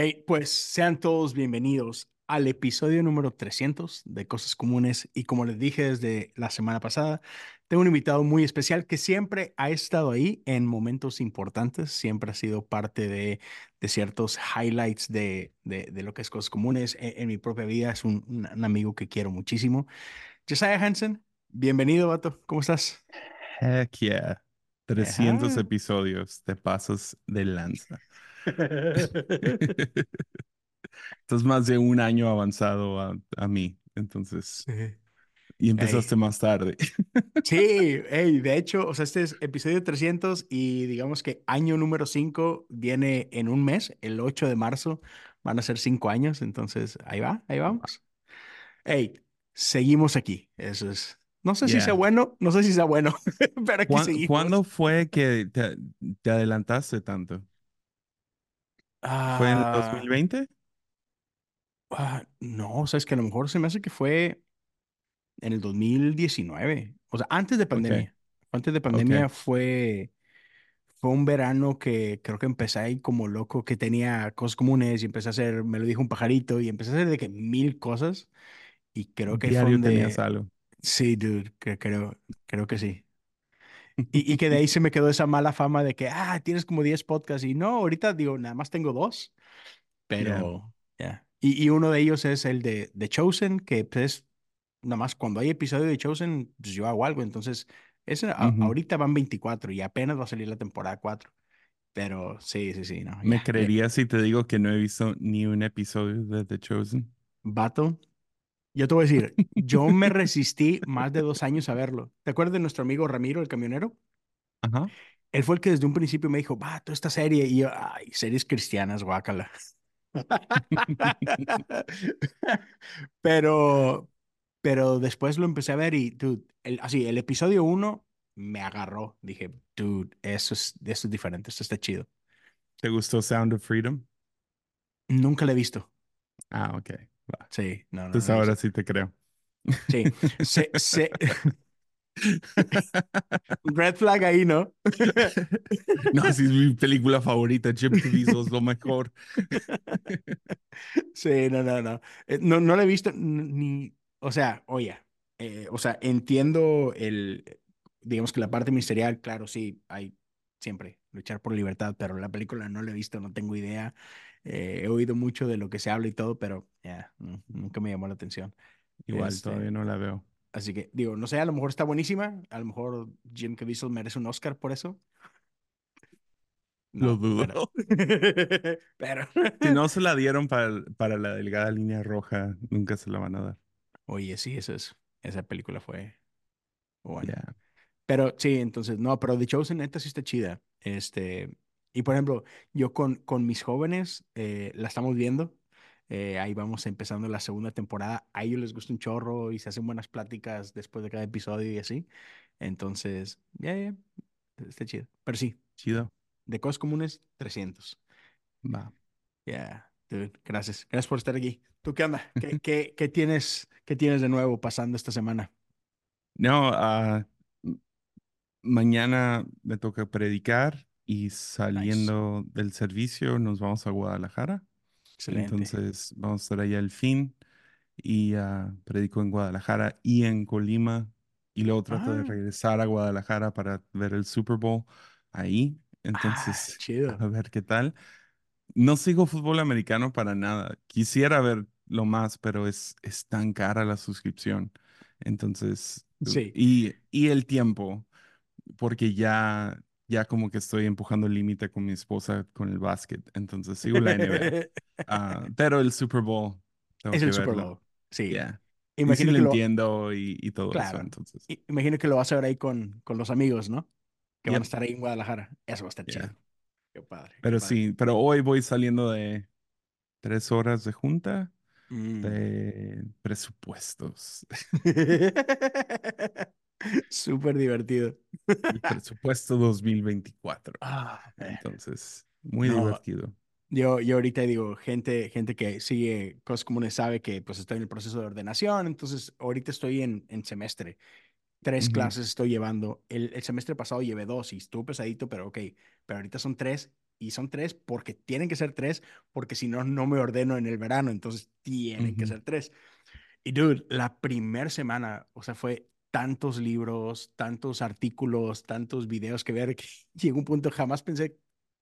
Hey, pues sean todos bienvenidos al episodio número 300 de Cosas Comunes y como les dije desde la semana pasada, tengo un invitado muy especial que siempre ha estado ahí en momentos importantes, siempre ha sido parte de, de ciertos highlights de, de, de, lo que es Cosas Comunes en, en mi propia vida, es un, amigo que quiero muchísimo. Josiah Hansen, bienvenido, Vato, ¿cómo estás? Heck yeah. 300 Ajá. episodios de pasos de lanza. Entonces, más de un año avanzado a, a mí. Entonces, Sí. y empezaste Hey. más tarde. Sí, hey, de hecho, o sea, este es episodio 300 y digamos que año número 5 viene en un mes, el 8 de marzo, van a ser cinco años, entonces ahí va, ahí vamos. Hey, seguimos aquí, eso es, no sé si sea Yeah. bueno, no sé si sea bueno, pero aquí ¿Cuán- ¿Cuándo seguimos. fue que te, te adelantaste tanto? ¿Fue en Ah, 2020? ah, no, o sea, es que a lo mejor se me hace que fue en el 2019, o sea, antes de Ok, pandemia, antes de ok. pandemia fue... Fue un verano que creo que empecé ahí como loco, que tenía cosas comunes y empecé a hacer, me lo dijo un pajarito y empecé a hacer de que mil cosas y creo que ahí fue Diario tenías donde, algo. sí, dude, creo, creo que sí. Y, y que de ahí se me quedó esa mala fama de que, ah, tienes como 10 podcasts y no, ahorita digo, nada más tengo dos, Yeah. pero ya. Y, y uno de ellos es el de, de Chosen, que pues es, nada más cuando hay episodio de Chosen, pues yo hago algo, entonces, ese, a- Ujú. ahorita van 24 y apenas va a salir la temporada 4. Pero sí, sí, sí, no, ¿Me ya. creerías si te digo que no he visto ni un episodio de The Chosen? Vato, yo te voy a decir, yo me resistí más de dos años a verlo. ¿Te acuerdas de nuestro amigo Ramiro, el camionero? Ajá. Él fue el que desde un principio me dijo, vato, esta serie. Y yo, ay, series cristianas, guácala. Pero, pero después lo empecé a ver y, dude, el, así, el episodio uno me agarró. Dije, dude, eso es, eso es diferente, esto está chido. ¿Te gustó Sound of Freedom? Nunca lo he visto. Ah, ok. Sí, no, no, no Entonces he ahora visto. sí te creo. Sí, se, se, red flag ahí, ¿no? No, sí es mi película favorita. Jim es lo mejor. Sí, no, no, no. Eh, no, no lo he visto ni, o sea, oye, eh, o sea, entiendo el, digamos que la parte ministerial, claro, sí, hay siempre luchar por libertad, pero la película no la he visto, no tengo idea. Eh, he oído mucho de lo que se habla y todo, pero no, nunca me llamó la atención. Igual Este, todavía no la veo. así que, digo, no sé, a lo mejor está buenísima, a lo mejor Jim Caviezel merece un Oscar por eso. Lo No, pero, dudo. pero, Si no se la dieron para, para la delgada línea roja, nunca se la van a dar. oye, sí, eso es, esa película fue buena. Ya. Pero sí, entonces, no, pero The Chosen neta sí está chida. Este, y por ejemplo, yo con, con mis jóvenes eh, la estamos viendo. eh, ahí vamos empezando la segunda temporada. A ellos les gusta un chorro y se hacen buenas pláticas después de cada episodio y así. Entonces, ya, ya, está chido. Pero sí, Chido. de cosas comunes, 300. Va. Ya, dude, gracias. Gracias por estar aquí. ¿Tú qué onda? ¿Qué, qué, qué tienes, qué tienes de nuevo pasando esta semana? No, m- mañana me toca predicar y Nice. saliendo del servicio nos vamos a Guadalajara. Excelente. Entonces vamos a estar allá el fin y ah, predico en Guadalajara y en Colima y luego trato de Ah, regresar a Guadalajara para ver el Super Bowl ahí. ah, Entonces, chido. a ver qué tal. No sigo fútbol americano para nada. Quisiera verlo más, pero es, es tan cara la suscripción. Entonces, uh, Sí. y, y el tiempo, porque ya, ya como que estoy empujando el límite con mi esposa con el básquet. Entonces, sigo la NBA. Ah, pero el Super Bowl, tengo Es que el Super. Bowl. Sí. Ya. Y sí Imagino lo que lo, entiendo y, y todo eso. Entonces, Imagino que lo vas a ver ahí con, con los amigos, ¿no? Que van a estar ahí en Guadalajara. Eso va a estar chido. Qué padre, qué Pero padre. sí, pero hoy voy saliendo de tres horas de junta Mm. de presupuestos. Súper divertido. El presupuesto 2024. Ah, man. Entonces, muy No, divertido. yo, yo ahorita digo, gente, gente que sigue cosas comunes sabe que pues estoy en el proceso de ordenación, entonces ahorita estoy en, en semestre. Tres Ujú, clases estoy llevando. El, el semestre pasado llevé dos y estuvo pesadito, pero ok. Pero ahorita son tres y son tres porque tienen que ser tres, porque si no, no me ordeno en el verano, entonces tienen que Ujú. ser tres. Y dude, la primera semana, o sea, fue tantos libros, tantos artículos, tantos videos que ver, que llegó un punto, jamás pensé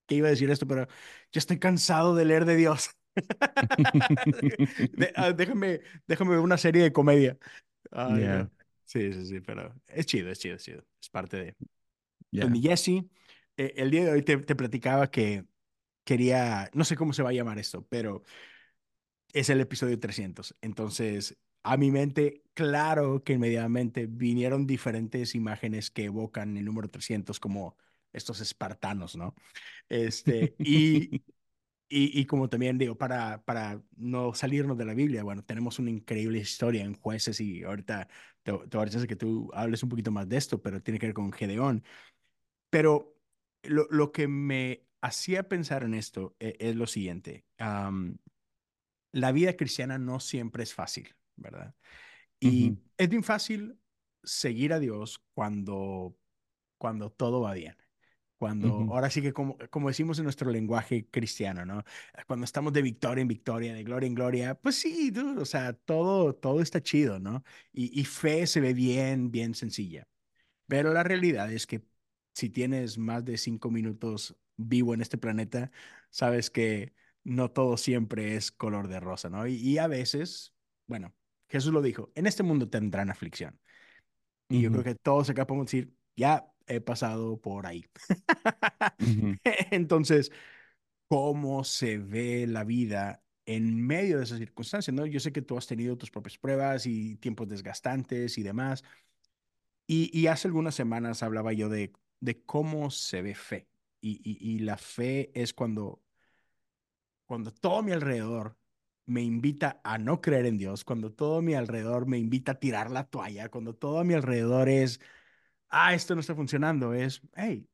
que iba a decir esto, pero ya estoy cansado de leer de Dios. De- ah, déjame, déjame ver una serie de comedia. Yeah. Sí, sí, sí, pero es chido, es chido, es chido. Es parte de... Yeah. mi Jesse, eh, el día de hoy te, te platicaba que quería, no sé cómo se va a llamar esto, pero es el episodio 300. Entonces, a mi mente, claro que inmediatamente vinieron diferentes imágenes que evocan el número 300 como estos espartanos, ¿no? Este, y, y, y como también digo, para, para no salirnos de la Biblia, bueno, tenemos una increíble historia en jueces y ahorita te, te voy a decir que tú hables un poquito más de esto, pero tiene que ver con Gedeón. Pero lo, lo que me hacía pensar en esto eh, es lo siguiente. am, la vida cristiana no siempre es fácil, ¿verdad? Y es bien fácil seguir a Dios cuando, cuando todo va bien. Cuando, ujú, ahora sí que como, como decimos en nuestro lenguaje cristiano, ¿no? Cuando estamos de victoria en victoria, de gloria en gloria, pues sí, dude, o sea, todo, todo está chido, ¿no? Y, y fe se ve bien, bien sencilla. Pero la realidad es que si tienes más de cinco minutos vivo en este planeta, sabes que no todo siempre es color de rosa, ¿no? Y, y a veces, bueno, Jesús lo dijo, en este mundo tendrán aflicción. Y yo creo que todos acá podemos decir, ya he pasado por ahí. Entonces, ¿cómo se ve la vida en medio de esas circunstancias, ¿no? Yo sé que tú has tenido tus propias pruebas y tiempos desgastantes y demás. Y, y hace algunas semanas hablaba yo de, de cómo se ve fe. Y, y, y la fe es cuando, cuando todo mi alrededor me invita a no creer en Dios, cuando todo a mi alrededor me invita a tirar la toalla, cuando todo a mi alrededor es, ah, esto no está funcionando, es, hey,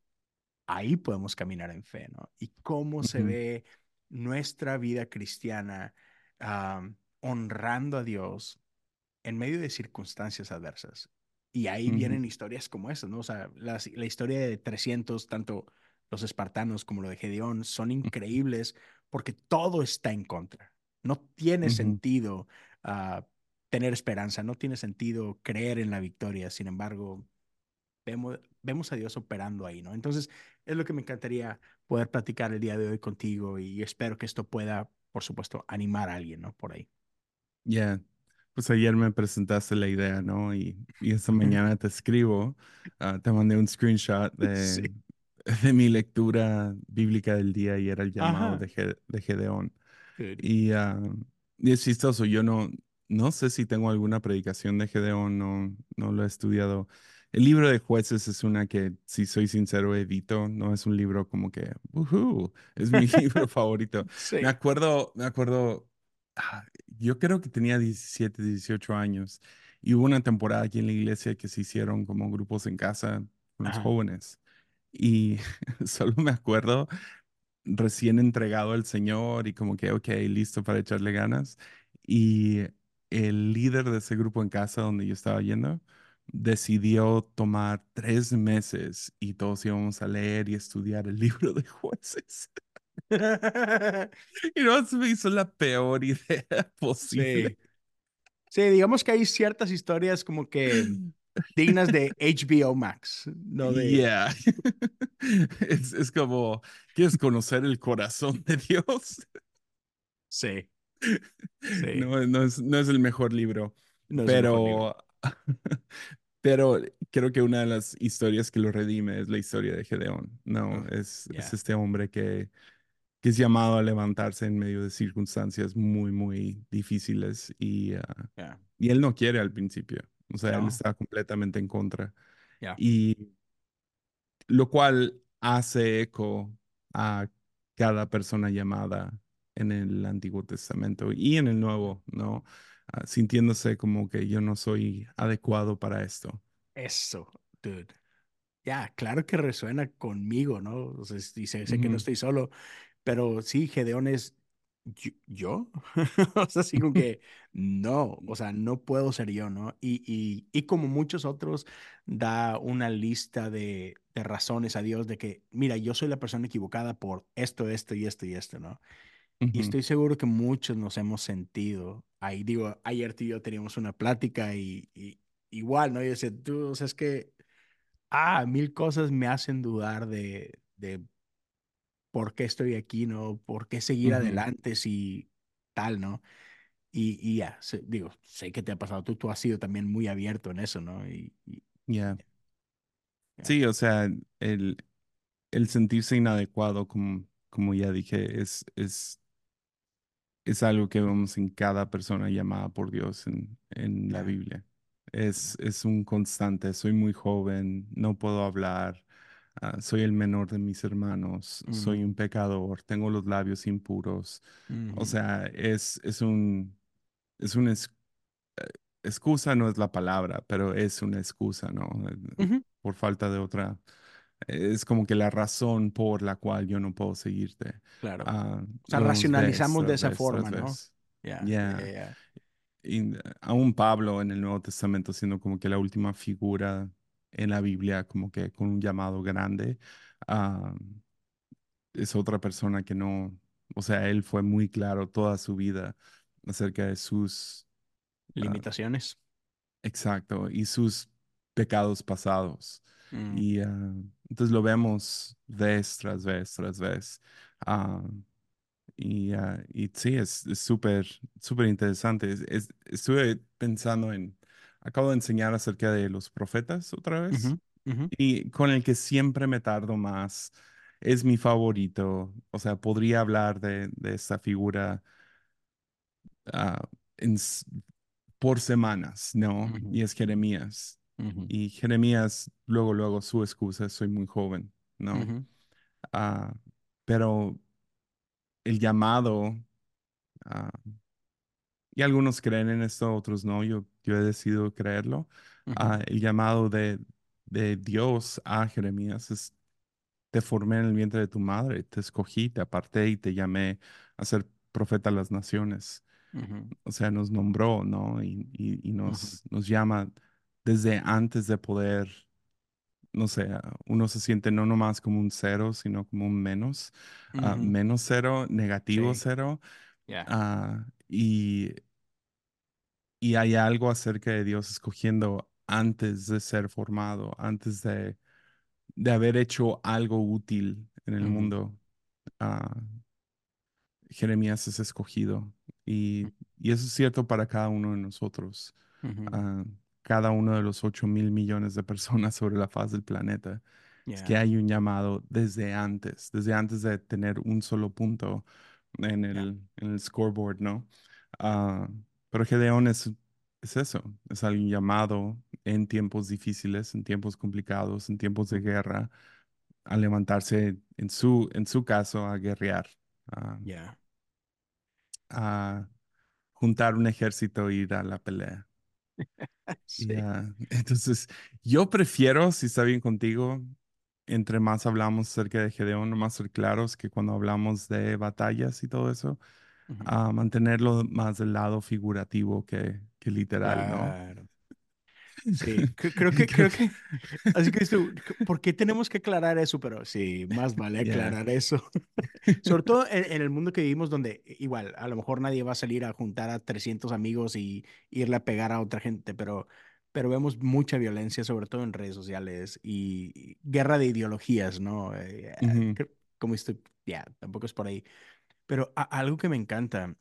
ahí podemos caminar en fe, ¿no? Y cómo se ve nuestra vida cristiana honrando a Dios en medio de circunstancias adversas. Y ahí vienen historias como esas, ¿no? O sea, la, la historia de 300, tanto los espartanos como lo de Gedeón, son increíbles porque todo está en contra. No tiene sentido uh, tener esperanza, no tiene sentido creer en la victoria. Sin embargo, vemos, vemos a Dios operando ahí, ¿no? Entonces, es lo que me encantaría poder platicar el día de hoy contigo y espero que esto pueda, por supuesto, animar a alguien, ¿no? Por ahí. Yeah. Pues ayer me presentaste la idea, ¿no? Y, y esta mañana te escribo, ah, te mandé un screenshot Sí. de, de mi lectura bíblica del día y era el llamado Ajá. de, de Gedeón. Y, ah, y es chistoso, yo no, no sé si tengo alguna predicación de Gedeón, no, no lo he estudiado. El libro de jueces es una que, si soy sincero, evito, no es un libro como que, "Ujú", es mi libro favorito. Me Sí. acuerdo, me acuerdo, ah, yo creo que tenía 17 18 años y hubo una temporada aquí en la iglesia que se hicieron como grupos en casa con los Ajá. jóvenes. Y solo me acuerdo recién entregado al Señor y como que, ok, listo para echarle ganas. Y el líder de ese grupo en casa donde yo estaba yendo decidió tomar tres meses y todos íbamos a leer y estudiar el libro de jueces. Y no, se me hizo la peor idea posible. Sí. Sí, digamos que hay ciertas historias como que dignas de HBO Max, no de... Yeah. Es, es como, ¿quieres conocer el corazón de Dios? Sí, sí. No, no es, no es el mejor libro, No es el mejor libro. pero, pero creo que una de las historias que lo redime es la historia de Gedeón. No, es, es este hombre que, que es llamado a levantarse en medio de circunstancias muy, muy difíciles y, ah, y él no quiere al principio. O sea, él está completamente en contra. Y lo cual hace eco a cada persona llamada en el Antiguo Testamento y en el Nuevo, ¿no? Ah, sintiéndose como que yo no soy adecuado para esto. Eso, dude. Ya, claro que resuena conmigo, ¿no? O sea, y sé, sé que no estoy solo, pero sí, Gedeón es yo, ¿yo? O sea, así como que no, o sea, no puedo ser yo, ¿no? Y, y, y como muchos otros, da una lista de, de razones a Dios de que, mira, yo soy la persona equivocada por esto, esto y esto y esto, ¿no? Y estoy seguro que muchos nos hemos sentido ahí. Digo, ayer tú y yo teníamos una plática y, y igual, ¿no? Y decía, tú, o sea, es que, ah, mil cosas me hacen dudar de, de por qué estoy aquí, ¿no? ¿Por qué seguir adelante si tal, ¿no? Y, y ya, sé- digo, sé que te ha pasado, tú, tú has sido también muy abierto en eso, ¿no? Y, y ya. ya. Sí, o sea, el, el sentirse inadecuado, como, como ya dije, es, es, es algo que vemos en cada persona llamada por Dios en, en la. Biblia. Es, es un constante, soy muy joven, no puedo hablar, ah, soy el menor de mis hermanos, soy un pecador, tengo los labios impuros. O sea, es, es un, es ex- excusa, no es la palabra, pero es una excusa, ¿no? Eh, ujú, Por falta de otra es como que la razón por la cual yo no puedo seguirte. claro. Ah, O sea, racionalizamos de esa forma, ¿no? ya, Ya. ya. Y aún Pablo en el Nuevo Testamento siendo como que la última figura en la Biblia, como que con un llamado grande, ah, es otra persona que no, o sea, él fue muy claro toda su vida acerca de sus, Limitaciones. exacto, y sus pecados pasados. Mm, Y ah, entonces lo vemos vez tras vez tras vez. Ah, y, ah, y sí, es súper, súper interesante. Es- es- estuve pensando en, acabo de enseñar acerca de los profetas otra vez, ujú, y con el que siempre me tardo más. Es mi favorito. O sea, podría hablar de, de esta figura ah, en por semanas, ¿no? Y es Jeremías. Y Jeremías, luego, luego su excusa, soy muy joven, ¿no? Ah, pero el llamado, ah, y algunos creen en esto, otros no, yo, yo he decidido creerlo, ah, el llamado de, de Dios a Jeremías es, te formé en el vientre de tu madre, te escogí, te aparté y te llamé a ser profeta a las naciones. O sea, nos nombró, ¿no? Y, y, nos, nos llama desde antes de poder no sé, ah, uno se siente no nomás como un cero, sino como un menos, ah, menos cero, negativo Sí, cero, ah, y, y hay algo acerca de Dios escogiendo antes de ser formado, antes de, de haber hecho algo útil en el mundo. Jeremías es escogido y, y eso es cierto para cada uno de nosotros. ujú, ah, cada uno de los ocho mil millones de personas sobre la faz del planeta. Es que hay un llamado desde antes, desde antes de tener un solo punto en el, en el scoreboard, ¿no? Ah, pero Gedeón es, es eso, es alguien llamado en tiempos difíciles, en tiempos complicados, en tiempos de guerra, a levantarse, en su, en su caso, a guerrear, a, Ya. A juntar un ejército e ir a la pelea. Y, Sí. entonces, yo prefiero, si está bien contigo, entre más hablamos acerca de Gedeón, más ser claros que cuando hablamos de batallas y todo eso, a mantenerlo más del lado figurativo que, que literal, ¿no? Sí, cre- creo que, Creo que, así que ¿por qué tenemos que aclarar eso? Pero sí, más vale yeah. aclarar eso. Sobre todo en, en el mundo que vivimos donde igual, a lo mejor nadie va a salir a juntar a 300 amigos y irle a pegar a otra gente, pero, pero vemos mucha violencia, sobre todo en redes sociales y, y guerra de ideologías, ¿no? Eh, Ujú, cre- como esto, ya, tampoco es por ahí. Pero a- algo que me encanta,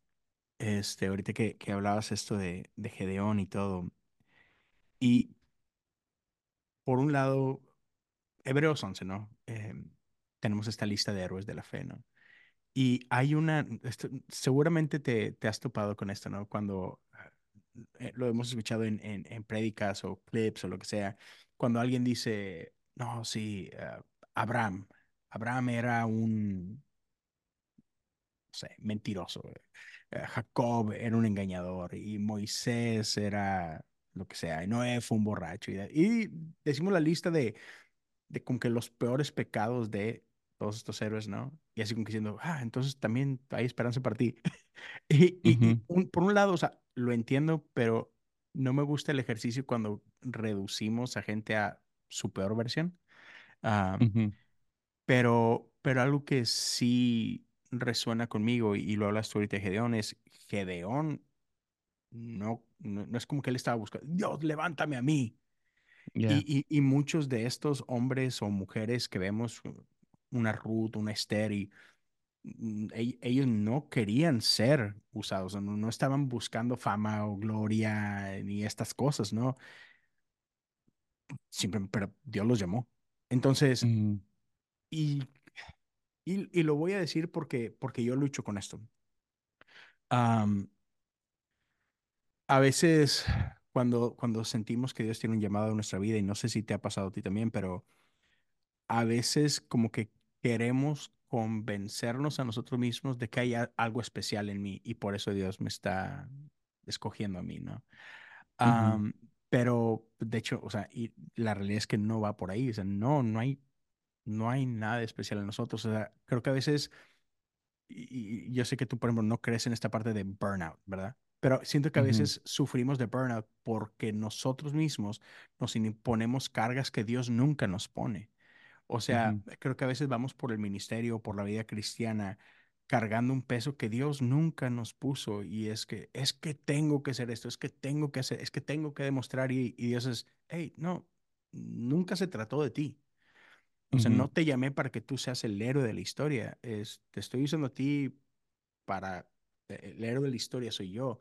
este, ahorita que, que hablabas esto de, de Gedeón y todo, y por un lado, Hebreos 11, ¿no? Em, tenemos esta lista de héroes de la fe, ¿no? Y hay una, esto- seguramente te, te has topado con esto, ¿no? Cuando eh, lo hemos escuchado en, en, en prédicas o clips o lo que sea, cuando alguien dice, no, sí, eh, Abraham, Abraham era un, no sé, mentiroso, eh, eh, Jacob era un engañador y Moisés era lo que sea, y Noé fue un borracho. Y, y decimos la lista de, de como que los peores pecados de todos estos héroes, ¿no? Y así como que diciendo, ah, entonces también hay esperanza para ti. Y, y, ujú, y un- por un lado, o sea, lo entiendo, pero no me gusta el ejercicio cuando reducimos a gente a su peor versión. Ah, ujú, pero, pero algo que sí resuena conmigo y, y lo hablas tú ahorita de Gedeón es Gedeón no, no, no es como que él estaba buscando, Dios, levántame a mí. yeah, Y, y, y muchos de estos hombres o mujeres que vemos, una Ruth, una Esther, y, mm, ell- ellos no querían ser usados, no, no estaban buscando fama o gloria ni estas cosas, ¿no? Siempre, pero Dios los llamó. Entonces, y, y, y lo voy a decir porque, porque yo lucho con esto. A veces, cuando, cuando sentimos que Dios tiene un llamado en nuestra vida, y no sé si te ha pasado a ti también, pero a veces como que queremos convencernos a nosotros mismos de que hay a- algo especial en mí y por eso Dios me está escogiendo a mí, ¿no? ujú, Am, pero de hecho, o sea, y la realidad es que no va por ahí, o sea, no, no hay, no hay nada especial en nosotros, o sea, creo que a veces, y, y yo sé que tú, por ejemplo, no crees en esta parte de burnout, ¿verdad? Pero siento que a veces sufrimos de burnout porque nosotros mismos nos imponemos cargas que Dios nunca nos pone. O sea, creo que a veces vamos por el ministerio, por la vida cristiana, cargando un peso que Dios nunca nos puso y es que es que tengo que hacer esto, es que tengo que hacer, es que tengo que demostrar y, y Dios es, hey, no, nunca se trató de ti. O sea, no te llamé para que tú seas el héroe de la historia, es, te estoy usando a ti para, el héroe de la historia soy yo.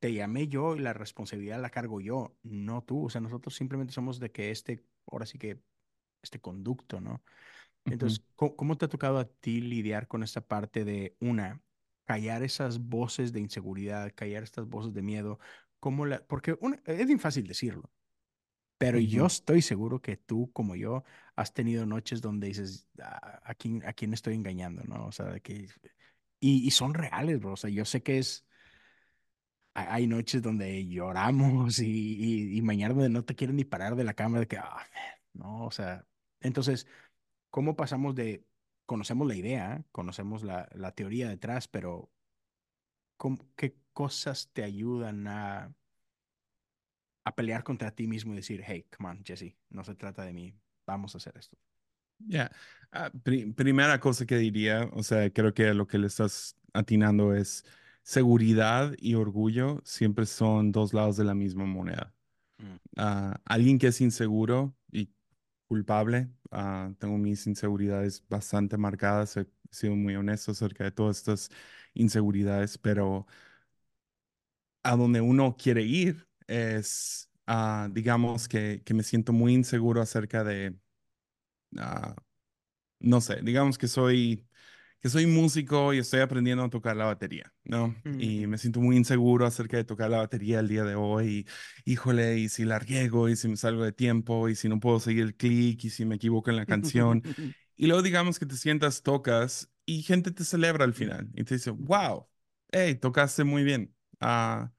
Te llamé yo y la responsabilidad la cargo yo, no tú. O sea, nosotros simplemente somos de que este, ahora sí que, este conducto, ¿no? Entonces, ¿cómo, cómo te ha tocado a ti lidiar con esta parte de, una, callar esas voces de inseguridad, callar estas voces de miedo? ¿Cómo la, porque una- es bien fácil decirlo, pero yo ujú. estoy seguro que tú, como yo, has tenido noches donde dices, "Ah, ¿a quién, a quién estoy engañando? ¿No? O sea, que, y, y son reales, bro. O sea, yo sé que es, hay noches donde lloramos y, y, mañana donde no te quieren ni parar de la cama de que, ah, man", no, o sea, entonces cómo pasamos de, conocemos la idea, conocemos la, la teoría detrás, pero cómo- ¿qué cosas te ayudan a, a pelear contra ti mismo y decir, hey, come on, Jesse, no se trata de mí, vamos a hacer esto? Ya, Ah, pri- primera cosa que diría, o sea, creo que lo que le estás atinando es seguridad y orgullo siempre son dos lados de la misma moneda. Mm, Ah, alguien que es inseguro y culpable, ah, tengo mis inseguridades bastante marcadas, he sido muy honesto acerca de todas estas inseguridades, pero a donde uno quiere ir es, ah, digamos que, que me siento muy inseguro acerca de... ah, no sé, digamos que soy, que soy músico y estoy aprendiendo a tocar la batería, ¿no? mm, Y me siento muy inseguro acerca de tocar la batería el día de hoy. Y, híjole, y si la riego, y si me salgo de tiempo, y si no puedo seguir el clic, y si me equivoco en la canción. Y luego digamos que te sientas, tocas, y gente te celebra al final. Y te dice, wow, hey, tocaste muy bien. Ah,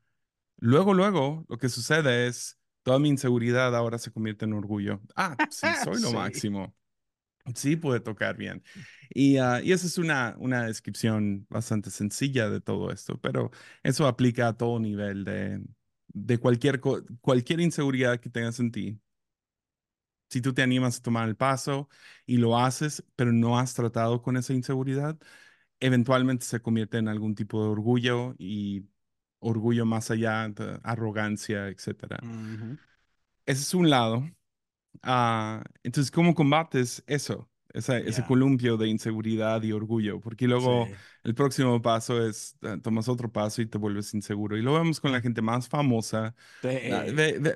luego, luego, lo que sucede es... Toda mi inseguridad ahora se convierte en orgullo. Ah, sí, soy lo Sí. máximo. Sí, puede tocar bien. Y, ah, y esa es una, una descripción bastante sencilla de todo esto, pero eso aplica a todo nivel de, de cualquier, cualquier inseguridad que tengas en ti. Si tú te animas a tomar el paso y lo haces, pero no has tratado con esa inseguridad, eventualmente se convierte en algún tipo de orgullo y orgullo más allá, de arrogancia. Ujú. Ese es un lado. Ah, entonces, ¿cómo combates eso? Esa- ese columpio de inseguridad y orgullo, porque luego Sí. El próximo paso es, eh, tomas otro paso y te vuelves inseguro. Y lo vemos con la gente más famosa. Ah,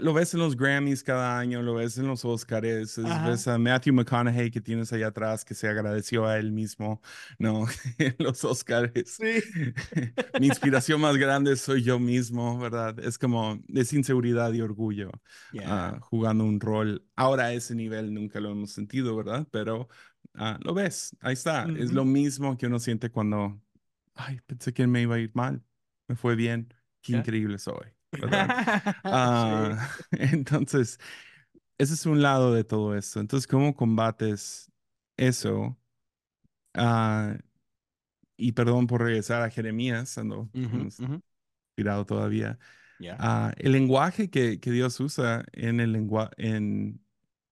lo ves en los Grammys cada año, lo ves en los Oscars, Ajá. ves a Matthew McConaughey que tienes allá atrás que se agradeció a él mismo, ¿no? En los Oscars. Sí. Mi inspiración más grande soy yo mismo, ¿verdad? Es como, es inseguridad y orgullo ah, Ya. jugando un rol. Ahora a ese nivel nunca lo hemos sentido, ¿verdad? Pero ah, lo ves, ahí está. Es lo mismo que uno siente cuando, ay, pensé que me iba a ir mal, me fue bien, qué increíble soy. Ah, entonces, ese es un lado de todo esto. Entonces, ¿cómo combates eso? Ah, y perdón por regresar a Jeremías, ando, ujú. inspirado todavía. Ah, el lenguaje que, que Dios usa en el lengua en,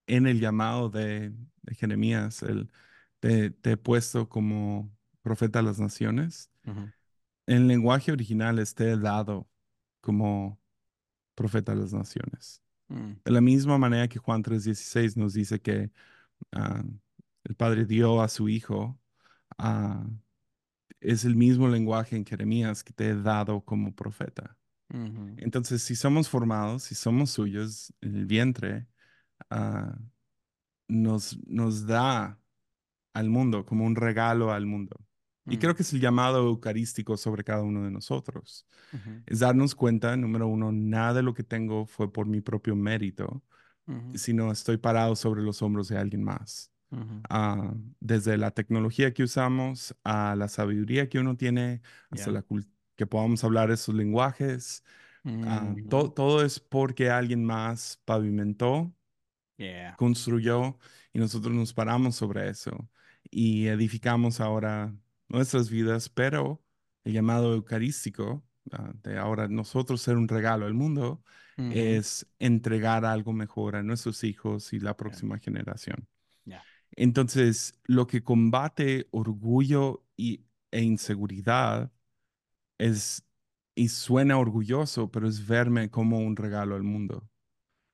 en el llamado de, de Jeremías, el, te, te he puesto como profeta a las naciones. Ujú, En lenguaje original es te he dado como profeta a las naciones. mm, De la misma manera que Juan 3:16 nos dice que ah, el Padre dio a su Hijo, ah, es el mismo lenguaje en Jeremías que te he dado como profeta. Entonces, si somos formados, si somos suyos en el vientre, ah, nos, nos da al mundo como un regalo al mundo. Y creo mm, que es el llamado eucarístico sobre cada uno de nosotros. ujú, Es darnos cuenta, número uno, nada de lo que tengo fue por mi propio mérito, ujú, sino estoy parado sobre los hombros de alguien más. Ah, desde la tecnología que usamos a la sabiduría que uno tiene, hasta Ya. la que podamos hablar esos lenguajes, ah, Ujú, to- todo es porque alguien más pavimentó Yeah. construyó y nosotros nos paramos sobre eso y edificamos ahora nuestras vidas, pero el llamado eucarístico, ah, de ahora nosotros ser un regalo al mundo, es entregar algo mejor a nuestros hijos y la Yeah. próxima generación. Yeah. Entonces, lo que combate orgullo y, e inseguridad es, y suena orgulloso, pero es verme como un regalo al mundo.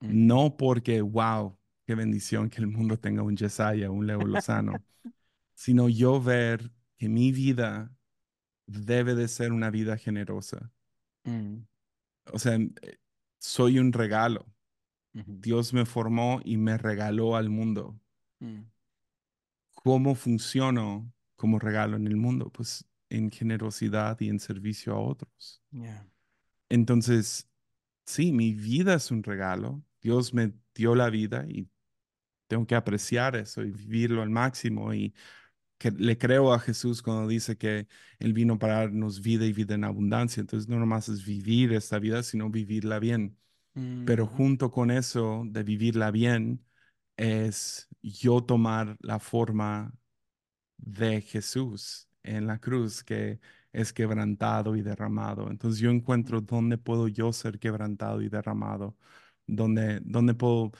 No porque, wow, qué bendición que el mundo tenga un Yesaya, un Leo Lozano, sino yo ver que mi vida debe de ser una vida generosa. mm, O sea, soy un regalo. Dios me formó y me regaló al mundo. mm, ¿Cómo funciono como regalo en el mundo? Pues en generosidad y en servicio a otros. Yeah. Entonces, sí, mi vida es un regalo. Dios me dio la vida y tengo que apreciar eso y vivirlo al máximo. Y que le creo a Jesús cuando dice que Él vino para darnos vida y vida en abundancia. Entonces, no nomás es vivir esta vida, sino vivirla bien. Pero Ujú, junto con eso de vivirla bien, es yo tomar la forma de Jesús en la cruz, que es quebrantado y derramado. Entonces, yo encuentro dónde puedo yo ser quebrantado y derramado, dónde, dónde puedo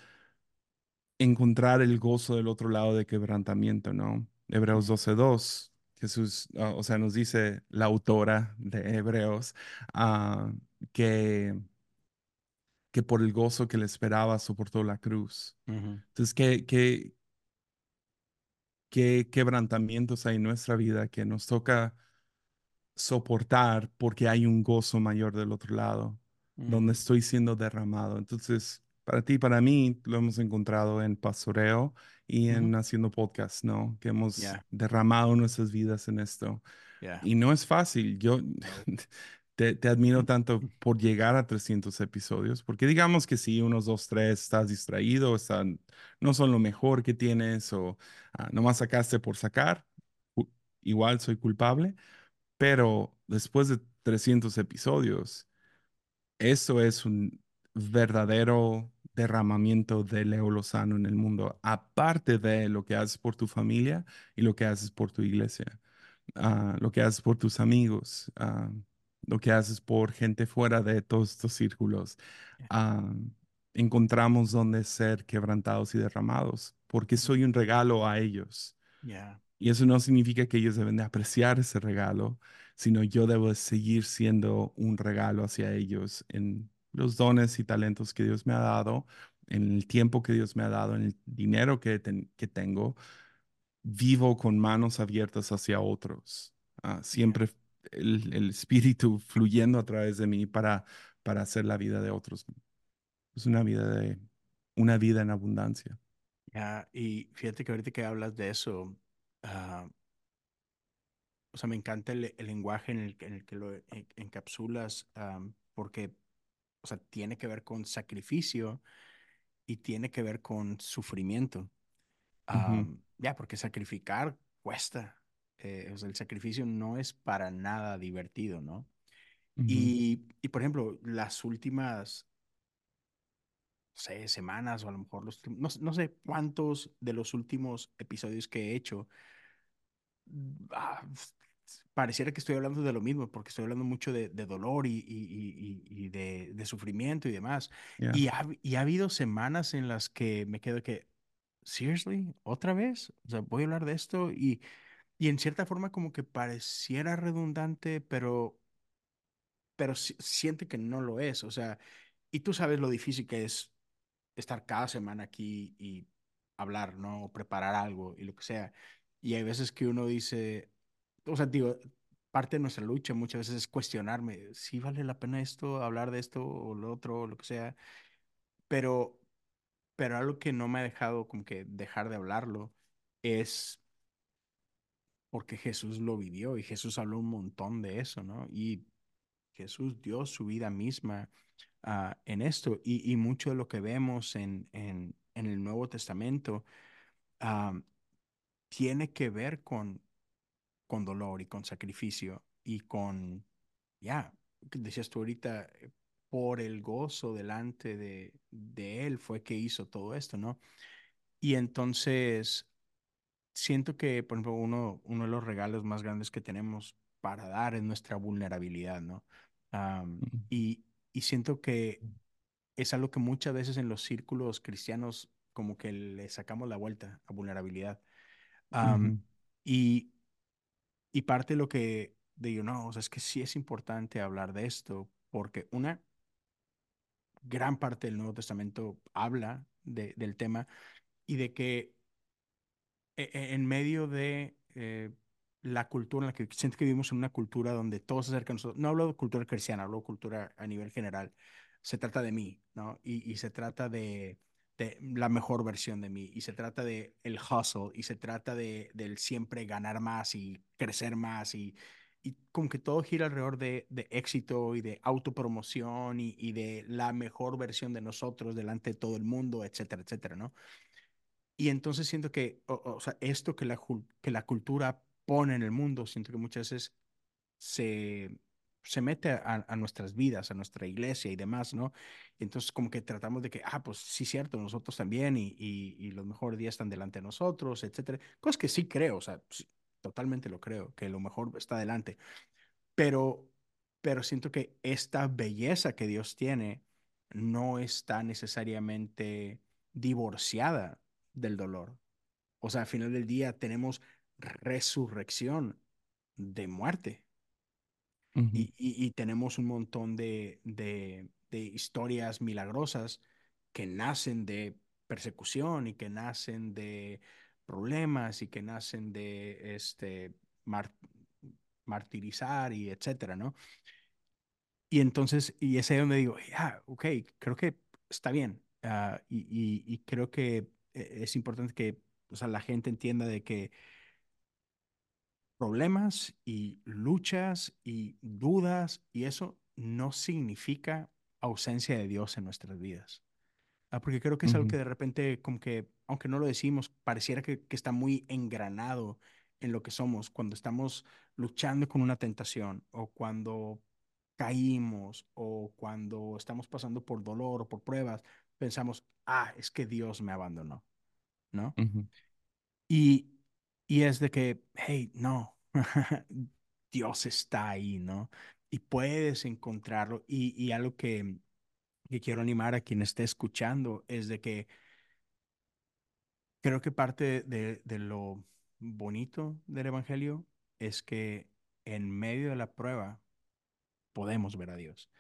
encontrar el gozo del otro lado de quebrantamiento, ¿no? Hebreos mm, 12:2, Jesús, ah, o sea, nos dice la autora de Hebreos, ah, que, que por el gozo que le esperaba soportó la cruz. ujú, Entonces, ¿qué, qué, qué quebrantamientos hay en nuestra vida que nos toca soportar porque hay un gozo mayor del otro lado, donde estoy siendo derramado. Entonces, para ti, para mí, lo hemos encontrado en pastoreo y en haciendo podcast, ¿no? Que hemos Yeah. derramado nuestras vidas en esto. Yeah. Y no es fácil. Yo te, te admiro tanto por llegar a 300 episodios, porque digamos que si unos dos, tres estás distraído, están, no son lo mejor que tienes o ah, nomás sacaste por sacar, igual soy culpable pero después de 300 episodios, eso es un verdadero derramamiento de Leo Lozano en el mundo, aparte de lo que haces por tu familia y lo que haces por tu iglesia, ah, lo que haces por tus amigos, ah, lo que haces por gente fuera de todos estos círculos. Ah, encontramos donde ser quebrantados y derramados, porque soy un regalo a ellos. Yeah. Y eso no significa que ellos deben de apreciar ese regalo, sino yo debo de seguir siendo un regalo hacia ellos en los dones y talentos que Dios me ha dado, en el tiempo que Dios me ha dado, en el dinero que, ten- que tengo. Vivo con manos abiertas hacia otros. Ah, siempre el, el espíritu fluyendo a través de mí para, para hacer la vida de otros. Es una vida de, una vida en abundancia. Yeah. Y fíjate que ahorita que hablas de eso, ah, o sea, me encanta el, el lenguaje en el, que- en el que lo en- encapsulas, am, porque, o sea, tiene que ver con sacrificio y tiene que ver con sufrimiento. Ujú, Am, ya, porque sacrificar cuesta. Eh, o sea, el sacrificio no es para nada divertido, ¿no? ujú, Y, y por ejemplo, las últimas, no sé, semanas o a lo mejor los, no, no sé cuántos de los últimos episodios que he hecho, ah, pareciera que estoy hablando de lo mismo, porque estoy hablando mucho de, de dolor y, y- y- y- de, de sufrimiento y demás. ya, Y ha, y ha habido semanas en las que me quedo que, seriously, otra vez, o sea, voy a hablar de esto y, y en cierta forma como que pareciera redundante, pero, pero si- siente que no lo es, o sea, y tú sabes lo difícil que es estar cada semana aquí y hablar, ¿no? O preparar algo y lo que sea. Y hay veces que uno dice, o sea, digo, parte de nuestra lucha muchas veces es cuestionarme, si vale la pena esto, hablar de esto o lo otro, o lo que sea, pero, pero algo que no me ha dejado como que dejar de hablarlo es porque Jesús lo vivió y Jesús habló un montón de eso, ¿no? Y Jesús dio su vida misma ah, en esto y, y mucho de lo que vemos en, en, en el Nuevo Testamento ah, tiene que ver con, con dolor y con sacrificio y con, ya, decías tú ahorita, eh, por el gozo delante de, de Él fue que hizo todo esto, ¿no? Y entonces siento que, por ejemplo, uno, uno de los regalos más grandes que tenemos para dar es nuestra vulnerabilidad, ¿no? Am, y, y siento que es algo que muchas veces en los círculos cristianos como que le sacamos la vuelta a vulnerabilidad. Am, Ujú, y, y parte de lo que digo, no, o sea, es que sí es importante hablar de esto, porque una gran parte del Nuevo Testamento habla de- del tema y de que e- e- en medio de eh, la cultura en la que siento que vivimos en una cultura donde todos se acercan a nosotros. No hablo de cultura cristiana, hablo de cultura a nivel general. Se trata de mí, ¿no? Y, y se trata de, de la mejor versión de mí. Y se trata de el hustle. Y se trata de del siempre ganar más y crecer más. Y, y como que todo gira alrededor de, de éxito y de autopromoción y, y de la mejor versión de nosotros delante de todo el mundo, etcétera, etcétera, ¿no? Y entonces siento que, o, o sea, esto que la, que la cultura pone en el mundo, siento que muchas veces se, se mete a, nuestras vidas, a nuestra iglesia y demás, ¿no? Entonces como que tratamos de que, ah, pues sí, cierto, nosotros también y, y, y los mejores días están delante de nosotros, etcétera. Cosas que sí creo, o sea, totalmente lo creo, que lo mejor está delante, pero, pero siento que esta belleza que Dios tiene no está necesariamente divorciada del dolor. O sea, al final del día tenemos resurrección de muerte y, tenemos un montón de, de- historias milagrosas que nacen de persecución y que nacen de problemas y que nacen de este, mar- martirizar y etcétera, ¿no? Y entonces, y es ahí donde digo, ya, ok, creo que está bien. ah, y, y- y creo que eh, es importante que o sea, la gente entienda de que problemas y luchas y dudas y eso no significa ausencia de Dios en nuestras vidas. Ah, porque creo que es algo que de repente, como que, aunque no lo decimos, pareciera que, que está muy engranado en lo que somos cuando estamos luchando con una tentación o cuando caímos o cuando estamos pasando por dolor o por pruebas, pensamos, ah, es que Dios me abandonó, ¿no? Y, y es de que, hey, no, Dios está ahí, ¿no? Y puedes encontrarlo. Y, y algo que, que quiero animar a quien esté escuchando es de que creo que parte de, de lo bonito del Evangelio es que en medio de la prueba podemos ver a Dios.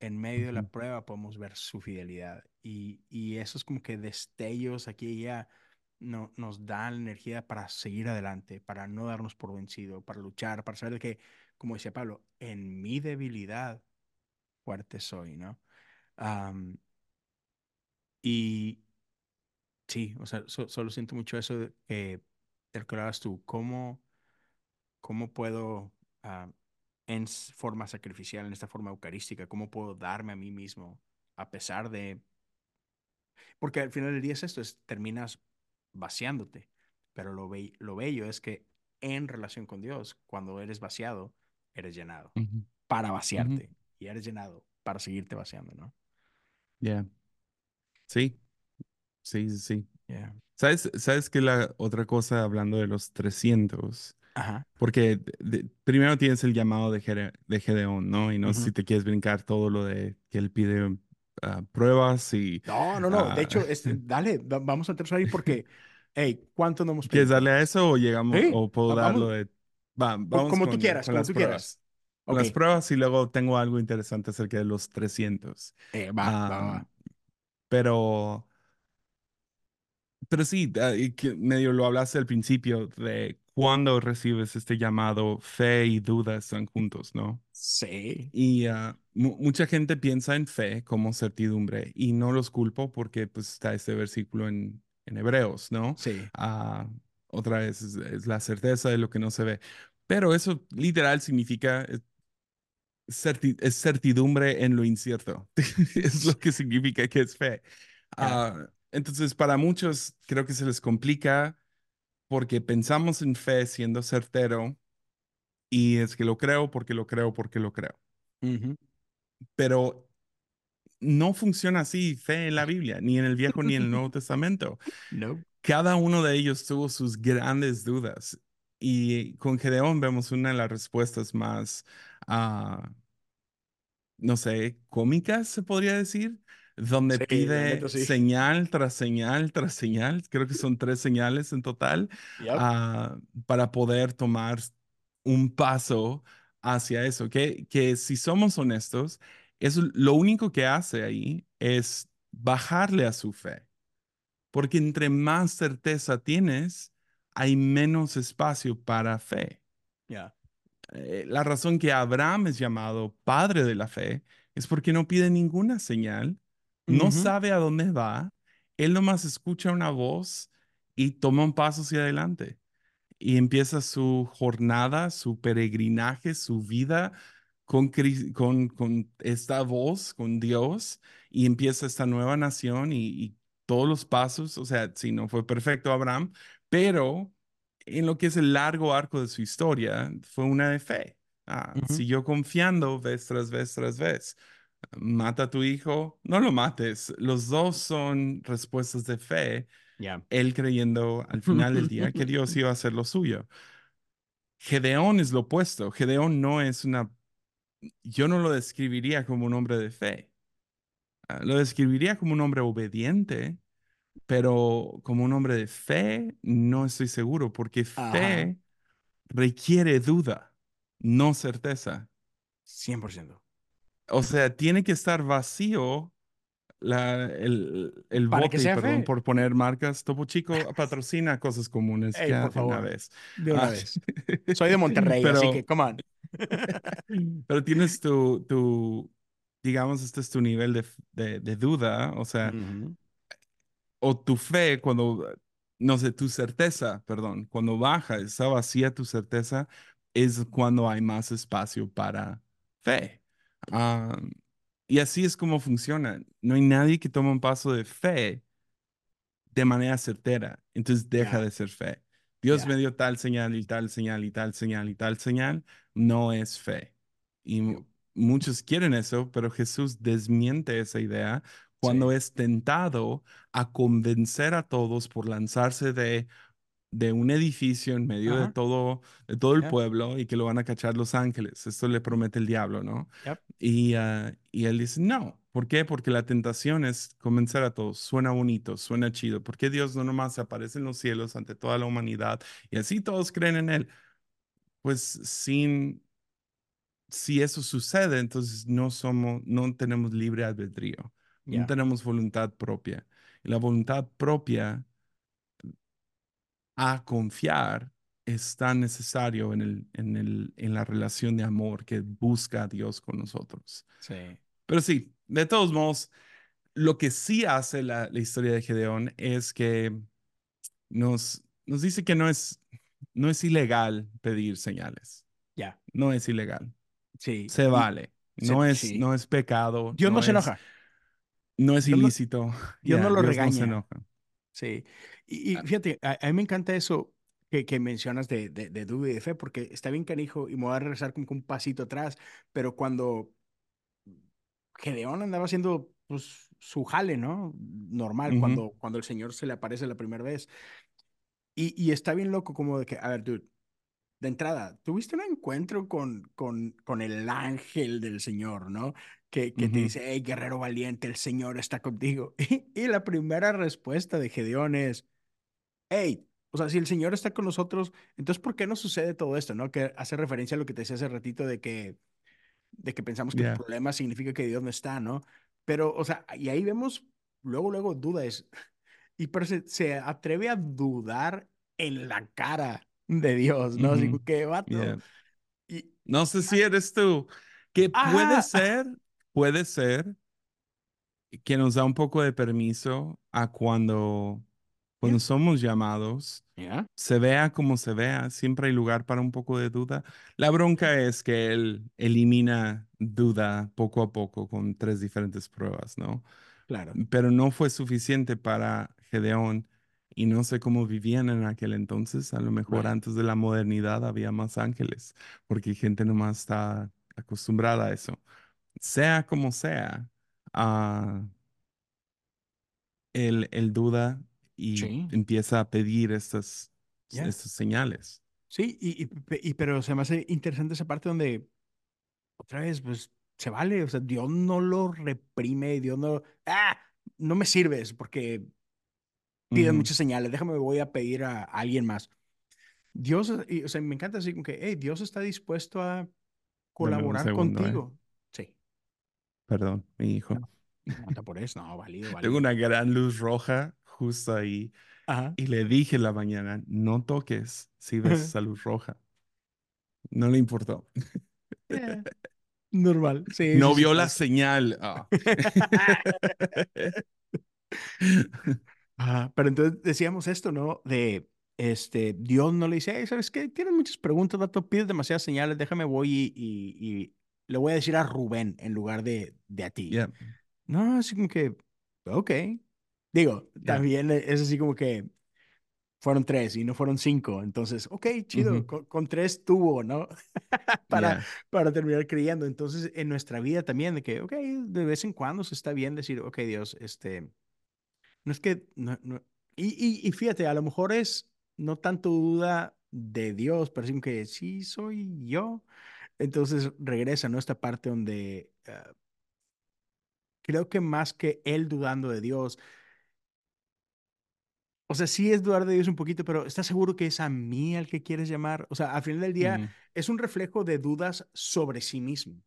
En medio de la prueba podemos ver su fidelidad. Y, y esos como que destellos aquí y allá no, nos dan la energía para seguir adelante, para no darnos por vencido, para luchar, para saber que, como decía Pablo, en mi debilidad fuerte soy, ¿no? Y sí, o sea, so- solo siento mucho eso de, de lo que hablabas tú, cómo, cómo puedo, ah, en forma sacrificial, en esta forma eucarística, cómo puedo darme a mí mismo a pesar de Porque al final del día es esto, es terminas vaciándote, pero lo, be- lo bello es que en relación con Dios, cuando eres vaciado, eres llenado ujú, para ujú. vaciarte y eres llenado para seguirte vaciando, ¿no? Ya. Sí, sí, sí, sí. Yeah. ¿Sabes, sabes qué la otra cosa hablando de los 300? Ajá. Porque de- de- primero tienes el llamado de, Gere- de Gedeón, ¿no? Y no sé ujú. si te quieres brincar todo lo de que él pide ah, pruebas y... No, no, no. De ah, hecho, es, dale, va- vamos a empezar ahí porque Hey, ¿cuánto no hemos ¿Quieres darle a eso o llegamos, o puedo va- darlo vamos, de... Va, vamos como tú con, quieras, con como las tú quieras. pruebas. Con Ok, las pruebas y luego tengo algo interesante acerca de los 300. eh, va, va, Ah, va. pero, pero sí, ah, medio lo hablaste al principio de cuando recibes este llamado, fe y duda están juntos, ¿no? Sí, Y mu- mucha gente piensa en fe como certidumbre y no los culpo porque pues está este versículo en, en Hebreos, ¿no? sí, Ah, otra vez es, es la certeza de lo que no se ve. Pero eso literal significa eh, certi- es certidumbre en lo incierto. Es lo que significa que es fe. Ah, entonces, para muchos creo que se les complica porque pensamos en fe siendo certero y es que lo creo porque lo creo porque lo creo. Ujú. Pero no funciona así fe en la Biblia, ni en el Viejo ni en el Nuevo Testamento. No. Cada uno de ellos tuvo sus grandes dudas. Y con Gedeón vemos una de las respuestas más, ah, no sé, cómicas, se podría decir, donde Sí, pide sí. señal tras señal tras señal, creo que son tres señales en total, Yep. ah, para poder tomar un paso hacia eso. Que, que si somos honestos, eso lo único que hace ahí es bajarle a su fe, porque entre más certeza tienes, hay menos espacio para fe Ya. eh, la razón que Abraham es llamado padre de la fe es porque no pide ninguna señal, no sabe a dónde va, él nomás escucha una voz y toma un paso hacia adelante y empieza su jornada, su peregrinaje, su vida con, con, con esta voz, con Dios, y empieza esta nueva nación y, y todos los pasos, o sea, sí, no fue perfecto Abraham, pero en lo que es el largo arco de su historia, fue una de fe. Ah, siguió confiando vez tras vez tras vez. Mata a tu hijo, no lo mates. Los dos son respuestas de fe Ya. él creyendo al final del día que Dios iba a hacer lo suyo. Gedeón es lo opuesto. Gedeón no es una, yo no lo describiría como un hombre de fe. Ah, Lo describiría como un hombre obediente, pero como un hombre de fe, no estoy seguro, porque Ajá. fe requiere duda, no certeza. 100%. O sea, tiene que estar vacío la, el, el bote, perdón por poner marcas, Topo Chico patrocina cosas comunes Ey, ya de una vez. de una Ah, vez. Soy de Monterrey, así que, pero, come on. pero tienes tu, tu, digamos, este es tu nivel de, de, de duda, o sea, Ujú. o tu fe cuando, no sé, tu certeza, perdón, cuando baja, está vacía tu certeza, es cuando hay más espacio para fe. Ah, y así es como funciona. No hay nadie que tome un paso de fe de manera certera, entonces deja de ser fe. Dios me dio tal señal y tal señal y tal señal y tal señal, no es fe. Y muchos quieren eso, pero Jesús desmiente esa idea cuando Sí. es tentado a convencer a todos por lanzarse de de un edificio en medio de todo, de todo el Yep. pueblo y que lo van a cachar los ángeles. Esto le promete el diablo, ¿no? Yep. Y, ah, y él dice, no. ¿Por qué? Porque la tentación es convencer a todos. Suena bonito, suena chido. ¿Por qué Dios no nomás se aparece en los cielos ante toda la humanidad y así todos creen en Él? Pues sin, si eso sucede, entonces no somos, no tenemos libre albedrío, no tenemos voluntad propia. Y la voluntad propia a confiar es tan necesario en el, en el, en la relación de amor que busca a Dios con nosotros. Sí. Pero sí, de todos modos, lo que sí hace la, la historia de Gedeón es que nos, nos dice que no es, no es ilegal pedir señales. Ya. No es ilegal. Sí. Se vale. No es, sí. no es pecado, Dios no no se es, enoja. no es ilícito. Dios no lo Dios no se regaña. enoja. Sí. Y, y fíjate, a, a mí me encanta eso que, que mencionas de, de, de duda y de fe, porque está bien canijo y me voy a regresar como un pasito atrás, pero cuando Gedeón andaba haciendo pues, su jale, ¿no? Normal, cuando, cuando el Señor se le aparece la primera vez. Y, y está bien loco como de que, a ver, dude, de entrada, tuviste un encuentro con, con, con el ángel del Señor, ¿no? Que, que te dice, hey, guerrero valiente, el Señor está contigo. Y, y la primera respuesta de Gedeón es, hey, o sea, si el Señor está con nosotros, entonces ¿por qué no sucede todo esto, no? Que hace referencia a lo que te decía hace ratito de que, de que pensamos que el problema significa que Dios no está, ¿no? Pero, o sea, y ahí vemos, luego, luego dudas, y pero se, se atreve a dudar en la cara de Dios, ¿no? Así que, vato, y, No sé si eres tú, que puede ser, puede ser que nos da un poco de permiso a cuando, cuando somos llamados, se vea como se vea, siempre hay lugar para un poco de duda. La bronca es que él elimina duda poco a poco con tres diferentes pruebas, ¿no? claro, Pero no fue suficiente para Gedeón y no sé cómo vivían en aquel entonces. A lo mejor right, antes de la modernidad había más ángeles, porque gente nomás está acostumbrada a eso. Sea como sea, ah, él, él duda y sí, empieza a pedir estas, ya, estas señales. sí, y, y, y pero se me hace interesante esa parte donde otra vez, pues se vale, o sea, Dios no lo reprime, Dios no, ah, no me sirves porque pides Ujú. muchas señales, déjame, voy a pedir a, a alguien más. Dios, y, o sea, me encanta así como que, hey, Dios está dispuesto a colaborar segundo, ¿eh? contigo. Sí, Perdón, mi no, hijo. no te por eso, no, válido, Tengo válido. una gran luz roja justo ahí Ajá. y le dije en la mañana, no toques si ves esa luz roja. No le importó. Eh, normal, sí, sí, No sí vio la pasa. señal. Ah. Ajá, pero entonces decíamos esto, ¿no? De, este, Dios no le dice, "Hey, ¿sabes qué? Tienes muchas preguntas, vato, pides demasiadas señales, déjame voy y, y, y le voy a decir a Rubén en lugar de, de a ti. Ya, No, así como que, ok. Digo, ya. también es así como que fueron tres y no fueron cinco, entonces, ok, chido, con, con tres tuvo, ¿no? Para, Ya, para terminar creyendo. Entonces, en nuestra vida también, de que, ok, de vez en cuando se está bien decir, ok, Dios, este... No es que, no, no- Y, y, y fíjate, a lo mejor es no tanto duda de Dios, pero sí que sí soy yo. Entonces regresa, ¿no? Esta parte donde ah, creo que más que él dudando de Dios, o sea, sí es dudar de Dios un poquito, pero ¿estás seguro que es a mí al que quieres llamar? O sea, al final del día es un reflejo de dudas sobre sí mismo.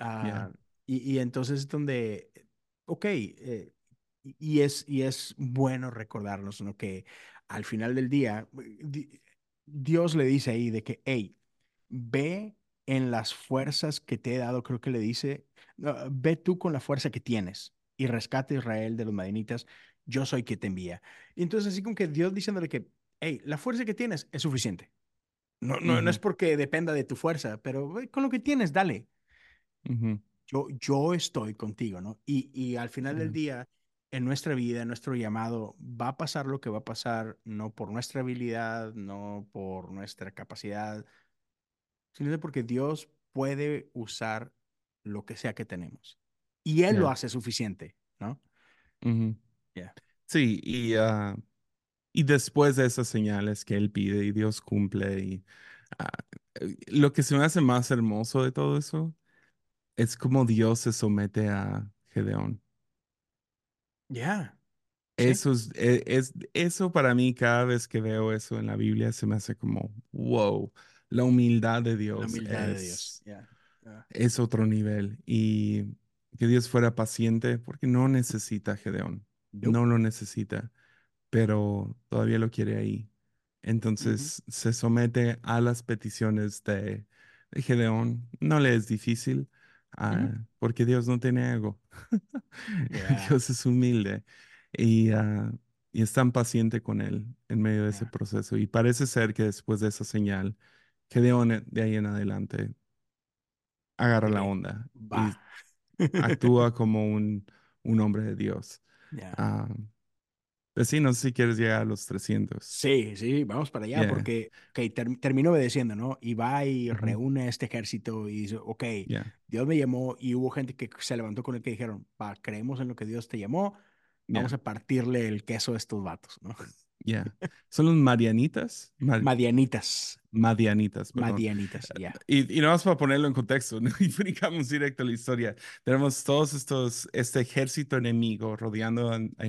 Ah, y, y entonces es donde, ok, eh, y es, y es bueno recordarnos, ¿no? Que al final del día, di- Dios le dice ahí de que, hey, ve en las fuerzas que te he dado, creo que le dice, "No, ve tú con la fuerza que tienes y rescate a Israel de los madianitas, yo soy quien te envía. Y entonces así como que Dios diciéndole que, hey, la fuerza que tienes es suficiente. No, no, no es porque dependa de tu fuerza, pero ve con lo que tienes, dale yo, yo estoy contigo, ¿no? Y, y al final del día, en nuestra vida, en nuestro llamado, va a pasar lo que va a pasar, no por nuestra habilidad, no por nuestra capacidad, sino porque Dios puede usar lo que sea que tenemos. Y Él lo hace suficiente, ¿no? Sí, y, ah, y después de esas señales que él pide y Dios cumple, y ah, eh, lo que se me hace más hermoso de todo eso es como Dios se somete a Gedeón. Ya, sí, Eso es, e- es, eso para mí, cada vez que veo eso en la Biblia, se me hace como, wow, la humildad de la Dios humildad de Dios. es, otro nivel. Y que Dios fuera paciente porque no necesita a Gedeón, Nope. no lo necesita, pero todavía lo quiere ahí. Entonces se somete a las peticiones de, de Gedeón. No le es difícil, Ah, porque Dios no tiene ego. Dios es humilde y, y es tan paciente con él en medio de ese proceso. Y parece ser que después de esa señal, Gedeón de ahí en adelante agarra la onda y actúa como un, un hombre de Dios. Pues sí, no sé si quieres llegar a los 300. Sí, sí, vamos para allá, Yeah, porque, ok, ter- termino obedeciendo, ¿no? Y va y ujú, reúne a este ejército y dice, ok, yeah, Dios me llamó y hubo gente que se levantó con el que dijeron, va, creemos en lo que Dios te llamó, yeah, vamos a partirle el queso a estos vatos, ¿no? yeah. Son los marianitas, Mar- Madianitas, madianitas, perdón. Madianitas, ya. Y, y nada más para ponerlo en contexto, ¿no? Y brincamos directo a la historia. Tenemos todos estos, este ejército enemigo rodeando a, a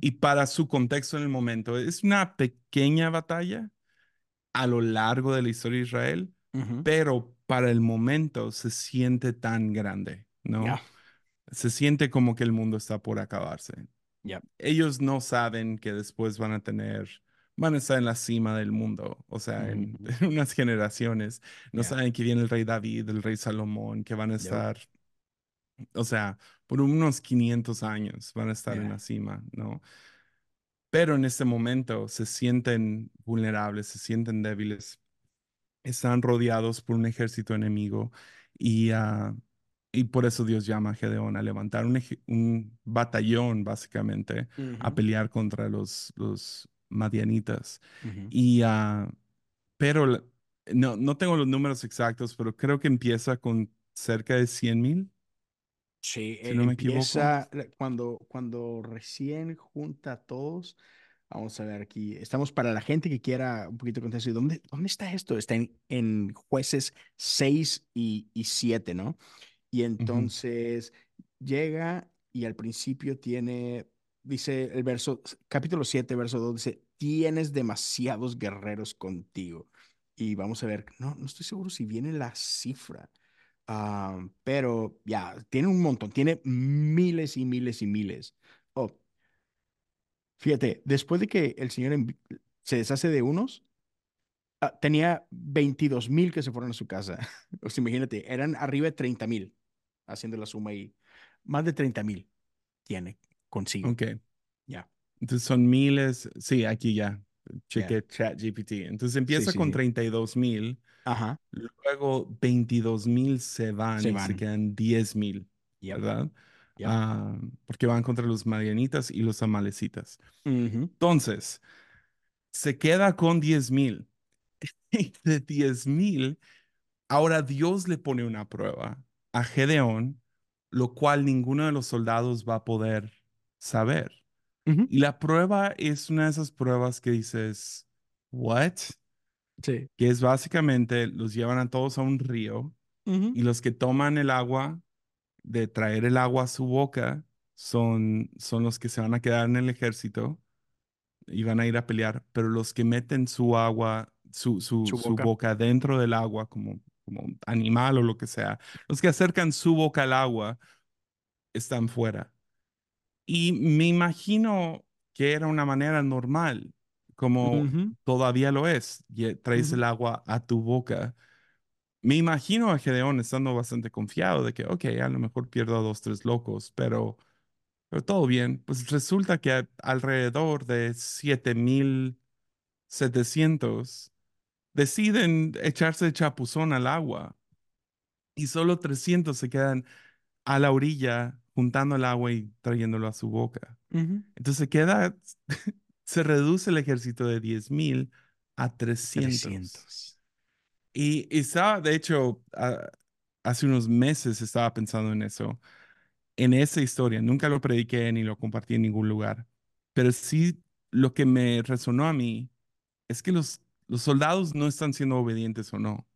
Y para su contexto en el momento, es una pequeña batalla a lo largo de la historia de Israel, pero para el momento se siente tan grande, ¿no? Se siente como que el mundo está por acabarse. ya. Ellos no saben que después van a tener, van a estar en la cima del mundo, o sea, en, unas generaciones. No saben que viene el rey David, el rey Salomón, que van a estar, o sea, por unos 500 años van a estar en ya. la cima, ¿no? Pero en este momento se sienten vulnerables, se sienten débiles están rodeados por un ejército enemigo y, ah, y por eso Dios llama a Gedeón a levantar un, un batallón, básicamente, a Ujú, pelear contra los, los madianitas. ujú. Y, ah, pero no, no tengo los números exactos, pero creo que empieza con cerca de 100 mil, Sí, si eh, no me equivoco. empieza la- cuando, cuando recién junta a todos. Vamos a ver aquí. Estamos para la gente que quiera un poquito de contexto. ¿y ¿Dónde, dónde está esto? Está en, en jueces 6 y, y 7, ¿no? Y entonces llega y al principio tiene, dice el verso, capítulo 7 verso 2 dice, tienes demasiados guerreros contigo. Y vamos a ver, no, no estoy seguro si viene la cifra. Ah, pero ya, tiene un montón, tiene miles y miles y miles. Oh, fíjate, después de que el Señor se deshace de unos, ah, tenía veintidós mil que se fueron a su casa. O sea, imagínate, eran arriba de treinta mil, haciendo la suma ahí. Más de treinta mil tiene consigo. Ok, Ya, entonces son miles, sí, aquí ya, chequé ChatGPT. Entonces empieza sí, con sí. 32 mil Luego 22 mil se van se y se quedan 10 mil, Yep, ¿verdad? yep. Ah, porque van contra los madianitas y los amalecitas. Entonces, se queda con 10 mil. Y de 10 mil, ahora Dios le pone una prueba a Gedeón, lo cual ninguno de los soldados va a poder saber. Y la prueba es una de esas pruebas que dices, ¿what? Sí. Que es básicamente, los llevan a todos a un río y los que toman el agua, de traer el agua a su boca, son, son los que se van a quedar en el ejército y van a ir a pelear, pero los que meten su agua, su, su, Su su boca. boca dentro del agua, como, como animal o lo que sea, los que acercan su boca al agua, están fuera. Y me imagino que era una manera normal, como todavía lo es, y traes el agua a tu boca. Me imagino a Gedeón estando bastante confiado de que, ok, a lo mejor pierdo a dos, tres locos, pero, pero todo bien. Pues resulta que a- alrededor de 7,700 deciden echarse de chapuzón al agua y solo 300 se quedan a la orilla juntando el agua y trayéndolo a su boca. ujú. Entonces se queda, se reduce el ejército de 10,000 a 300. trescientos Y, y estaba, de hecho, a- hace unos meses estaba pensando en eso, en esa historia. Nunca lo prediqué ni lo compartí en ningún lugar, pero sí lo que me resonó a mí es que los, los soldados no están siendo obedientes o no.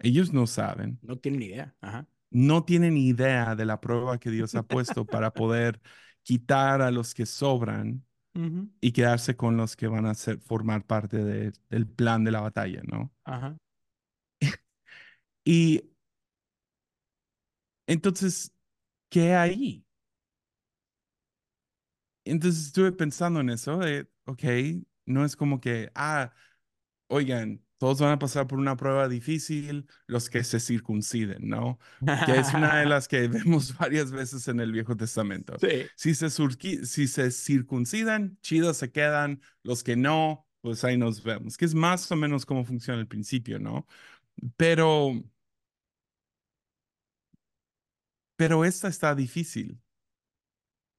Ellos no saben, No tienen ni idea. Ajá. No tienen idea de la prueba que Dios ha puesto para poder quitar a los que sobran y quedarse con los que van a ser, formar parte de- del plan de la batalla, ¿no? Ajá. Y entonces, ¿qué hay? Entonces estuve pensando en eso, de, ok, no es como que, ah, oigan, todos van a pasar por una prueba difícil, los que se circunciden, ¿no? Que es una de las que vemos varias veces en el Viejo Testamento. Sí. Si se, si se circuncidan, chidos se quedan, los que no, pues ahí nos vemos, que es más o menos cómo funciona al principio, ¿no? Pero, pero esta está difícil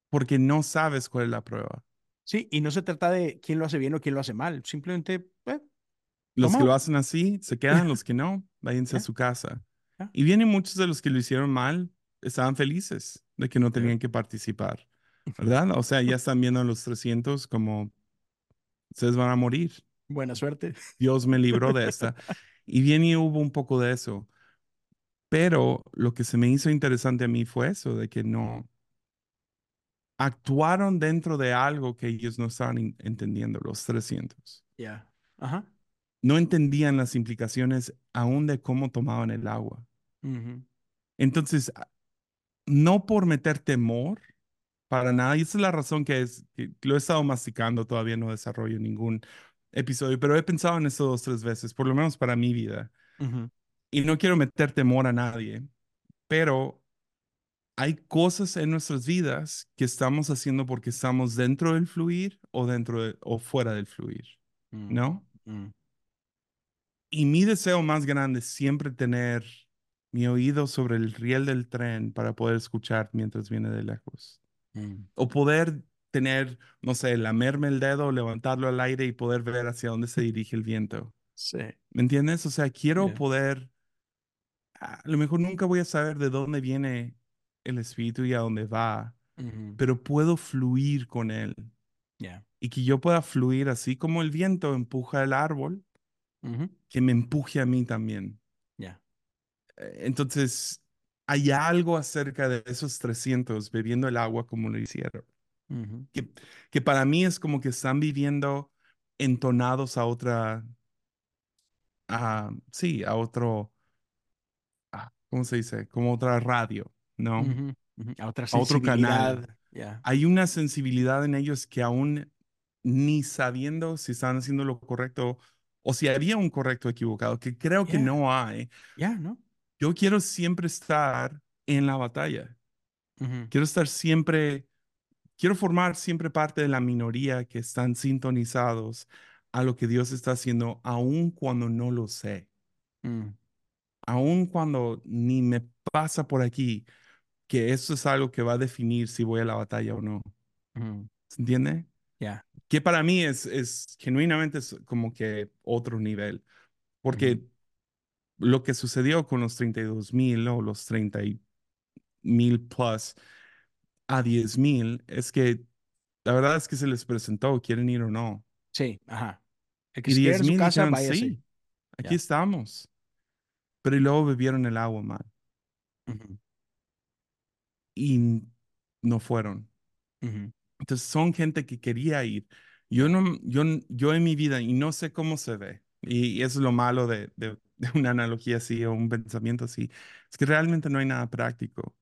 porque no sabes cuál es la prueba. Sí, y no se trata de quién lo hace bien o quién lo hace mal. Simplemente, Los que lo hacen así se quedan, los que no, váyanse a su casa. Y vienen muchos de los que lo hicieron mal, estaban felices de que no tenían que participar, ¿verdad? O sea, ya están viendo a los 300 como, ustedes van a morir, Buena suerte. Dios me libró de esta. Y bien y hubo un poco de eso. Pero lo que se me hizo interesante a mí fue eso, de que no, actuaron dentro de algo que ellos no estaban entendiendo, los 300. Ya. Ajá. No entendían las implicaciones aún de cómo tomaban el agua. Entonces, no por meter temor para nada, y esa es la razón que es, que lo he estado masticando, todavía no desarrollo ningún episodio, pero he pensado en eso dos, tres veces, por lo menos para mi vida. Y no quiero meter temor a nadie, pero hay cosas en nuestras vidas que estamos haciendo porque estamos dentro del fluir o dentro de- o fuera del fluir, Mm, ¿no? Y mi deseo más grande es siempre tener mi oído sobre el riel del tren para poder escuchar mientras viene de lejos. mm. O poder tener, no sé, lamerme el dedo, levantarlo al aire y poder ver hacia dónde se dirige el viento. Sí. ¿Me entiendes? O sea, quiero poder, a lo mejor nunca voy a saber de dónde viene el espíritu y a dónde va, pero puedo fluir con él. Ya. Y que yo pueda fluir así como el viento empuja el árbol, Que me empuje a mí también. Ya. Eh, Entonces, hay algo acerca de esos 300 bebiendo el agua como lo hicieron, que, que para mí es como que están viviendo entonados a otra, a, sí, a otro, ah, ¿cómo se dice? Como otra radio, ¿no? Ujú. Ujú. A otra A otro canal. Ya. Hay una sensibilidad en ellos que aún ni sabiendo si están haciendo lo correcto o si había un correcto o equivocado, que creo que no hay. Ya, ¿no? Yo quiero siempre estar en la batalla. Quiero estar siempre, quiero formar siempre parte de la minoría que están sintonizados a lo que Dios está haciendo, aun cuando no lo sé, Mm. aun cuando ni me pasa por aquí que eso es algo que va a definir si voy a la batalla o no. ¿Se entiende? Ya. Que para mí es, es genuinamente es como que otro nivel, porque lo que sucedió con los 32 mil o los 30 mil plus a 10 mil es que la verdad es que se les presentó, quieren ir o no. Sí, ajá. El que Y se quede 10 en su mil dijeron, sí, aquí estamos. Pero y luego bebieron el agua mal y no fueron. Entonces son gente que quería ir. Yo no, yo, yo en mi vida, y no sé cómo se ve, y, y eso es lo malo de, de, de una analogía así o un pensamiento así, es que realmente no hay nada práctico.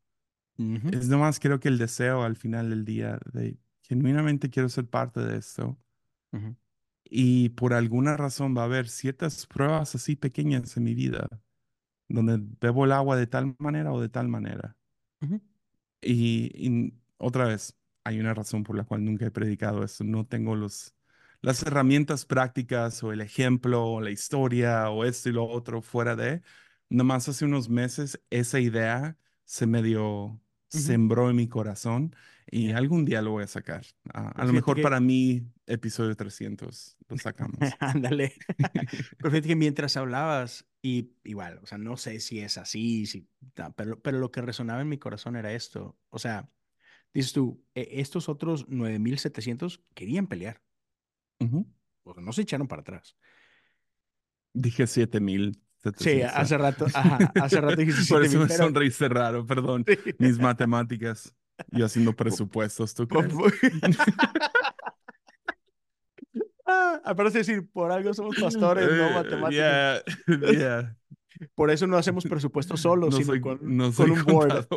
Ujú. Es nomás creo que el deseo al final del día de genuinamente quiero ser parte de esto. Y por alguna razón va a haber ciertas pruebas así pequeñas en mi vida, donde bebo el agua de tal manera o de tal manera. Y otra vez, hay una razón por la cual nunca he predicado esto. No tengo los, las herramientas prácticas o el ejemplo o la historia o esto y lo otro fuera de. Nomás hace unos meses esa idea se medio sembró en mi corazón y algún día lo voy a sacar. Ah, a Pero lo mejor que- para mí, episodio 300, lo sacamos. Ándale. Pero fíjate que mientras hablabas, y igual, o sea, no sé si es así, si, pero, pero lo que resonaba en mi corazón era esto. O sea, dices tú, "E- estos otros 9700 querían pelear, Ujú. o sea, no se echaron para atrás. Dije 7000. Sí, hace rato, ajá, hace rato dijiste Por 7000, eso me pero- sonreíste raro, perdón. Sí. Mis matemáticas. Yo haciendo presupuestos, ¿tú Por- crees? Ah, aparte de decir, por algo somos pastores, no Eh, matemáticos. Yeah, yeah. Por eso no hacemos presupuestos solos, No sino soy, con, no con un board.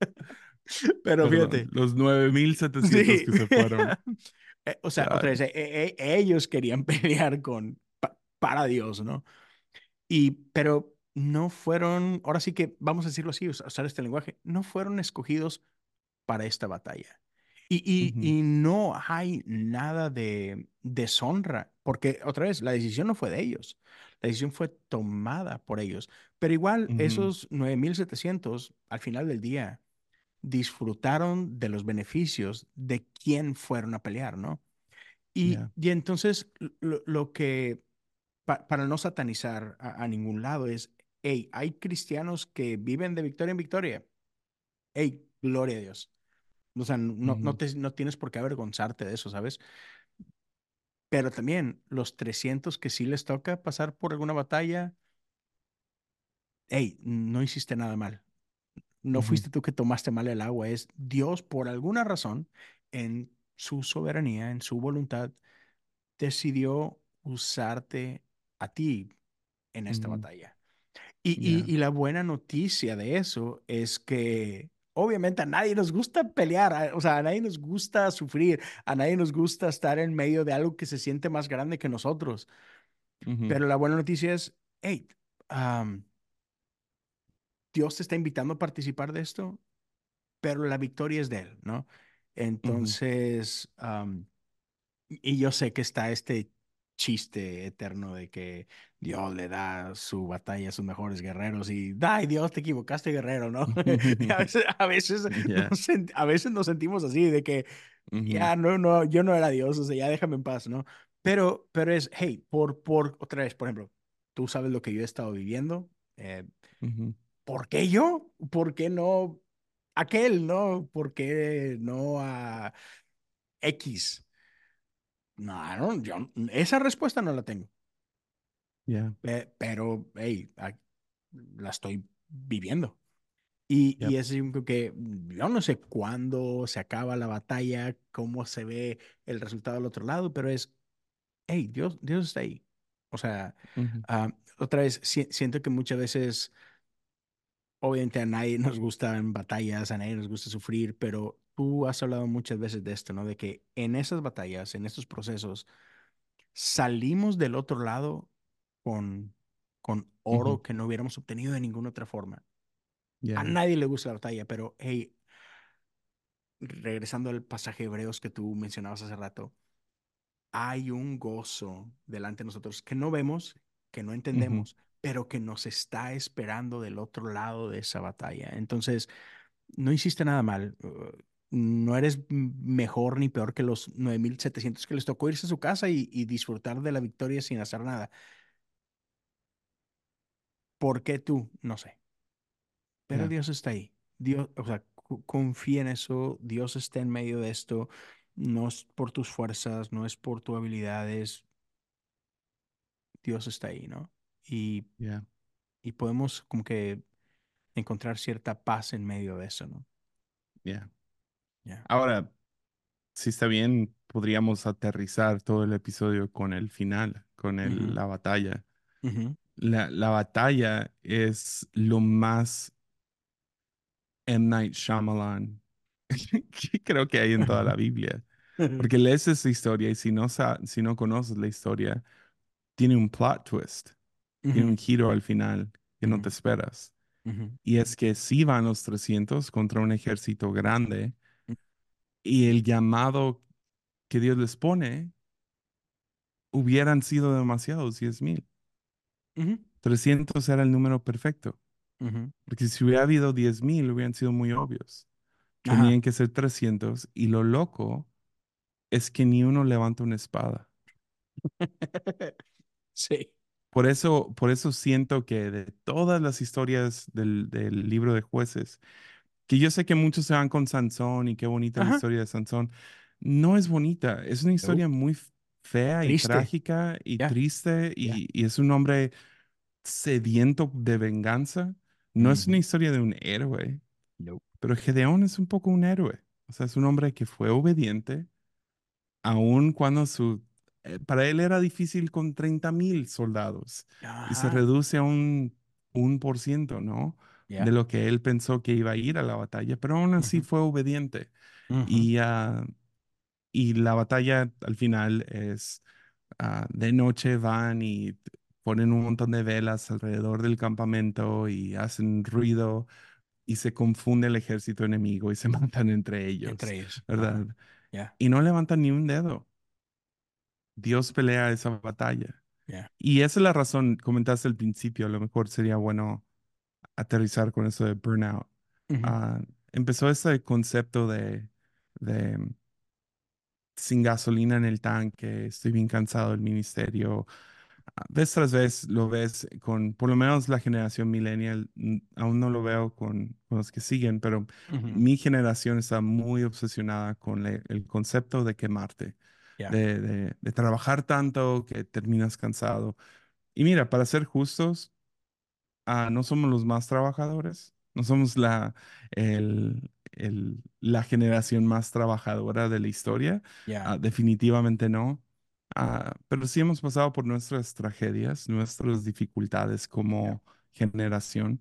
Pero Perdón, fíjate. los 9700 Sí. que se fueron. Eh, o sea, otra vez, eh, eh, ellos querían pelear con pa- para Dios, ¿no? Y, pero no fueron, ahora sí que vamos a decirlo así, us- usar este lenguaje, no fueron escogidos para esta batalla. Y, y, y no hay nada de deshonra, porque otra vez, la decisión no fue de ellos, la decisión fue tomada por ellos. Pero igual, Ujú. esos 9700, al final del día, disfrutaron de los beneficios de quién fueron a pelear, ¿no? Y, Ya. y entonces lo, lo que, pa- para no satanizar a, a ningún lado, es, hey, hay cristianos que viven de victoria en victoria. Hey, gloria a Dios. O sea, no, no, te, no tienes por qué avergonzarte de eso, ¿sabes? Pero también los 300 que sí les toca pasar por alguna batalla, hey, no hiciste nada mal. No fuiste tú que tomaste mal el agua, es Dios por alguna razón, en su soberanía, en su voluntad, decidió usarte a ti en esta batalla. Y, y, ya, y la buena noticia de eso es que obviamente a nadie nos gusta pelear, a- o sea, a nadie nos gusta sufrir, a nadie nos gusta estar en medio de algo que se siente más grande que nosotros. Pero la buena noticia es, hey, Dios te está invitando a participar de esto, pero la victoria es de Él, ¿no? Entonces, Y yo sé que está este chiste eterno de que Dios le da su batalla a sus mejores guerreros y, ay, Dios, te equivocaste, guerrero, ¿no? A veces, a veces, nos, a veces nos sentimos así, de que ya no, no, yo no era Dios, o sea, ya déjame en paz, ¿no? Pero, pero es, hey, por, por, otra vez, por ejemplo, tú sabes lo que yo he estado viviendo, eh, ¿por qué yo? ¿Por qué no aquel, no? ¿Por qué no a X? No, no, yo, esa respuesta no la tengo, pe- pero, hey, la estoy viviendo. Y, y yep, es que yo no sé cuándo se acaba la batalla, cómo se ve el resultado del otro lado, pero es, hey, Dios, Dios está ahí. O sea, ah, otra vez, si- siento que muchas veces, obviamente a nadie nos gustan batallas, a nadie nos gusta sufrir, pero tú has hablado muchas veces de esto, ¿no? De que en esas batallas, en estos procesos, salimos del otro lado con, con oro que no hubiéramos obtenido de ninguna otra forma. A nadie le gusta la batalla, pero hey, regresando al pasaje de Hebreos que tú mencionabas hace rato, hay un gozo delante de nosotros que no vemos, que no entendemos, pero que nos está esperando del otro lado de esa batalla. Entonces, no hiciste nada mal. uh, No eres mejor ni peor que los 9.700 que les tocó irse a su casa y, y disfrutar de la victoria sin hacer nada. ¿Por qué tú? No sé. Pero Dios está ahí. Dios, o sea, confía en eso. Dios está en medio de esto. No es por tus fuerzas, no es por tus habilidades. Dios está ahí, ¿no? Y, ya, y podemos como que encontrar cierta paz en medio de eso, ¿no? ya. Ya. Ahora, si está bien, podríamos aterrizar todo el episodio con el final, con el- la batalla. La, la batalla es lo más M. Night Shyamalan que creo que hay en toda la Biblia. Porque lees esa historia y si no, si no conoces la historia, tiene un plot twist, tiene un giro al final que no te esperas. Y es que sí van los 300 contra un ejército grande y el llamado que Dios les pone hubieran sido demasiados, diez mil. ujú, 300 era el número perfecto, porque si hubiera habido diez mil hubieran sido muy obvios. Ajá. Tenían que ser 300 y lo loco es que ni uno levanta una espada. Sí. Por eso, por eso siento que de todas las historias del, del libro de jueces, que yo sé que muchos se van con Sansón y qué bonita la historia de Sansón, no es bonita, es una historia muy fea y trágica y triste y, y es un hombre sediento de venganza. No es una historia de un héroe, Nope. pero Gedeón es un poco un héroe. O sea, es un hombre que fue obediente, aun cuando su, eh, para él era difícil con treinta mil soldados y se reduce a un, un por ciento, ¿no? De lo que él pensó que iba a ir a la batalla, pero aún así fue obediente. Y, ah, y la batalla al final es ah, de noche van y ponen un montón de velas alrededor del campamento y hacen ruido y se confunde el ejército enemigo y se matan entre ellos, Entre ellos. ¿verdad? Y no levantan ni un dedo. Dios pelea esa batalla. Y esa es la razón, comentaste al principio, a lo mejor sería bueno aterrizar con eso de burnout. Ah, empezó ese concepto de, de sin gasolina en el tanque, estoy bien cansado del ministerio. Ah, Vez tras vez lo ves con, por lo menos la generación millennial, mm, aún no lo veo con, con los que siguen, pero mi generación está muy obsesionada con le- el concepto de quemarte, De, de, de trabajar tanto que terminas cansado. Y mira, para ser justos, ah, no somos los más trabajadores, No somos la, el- el- la generación más trabajadora de la historia, ah, definitivamente no. Ah, pero sí hemos pasado por nuestras tragedias, nuestras dificultades como generación.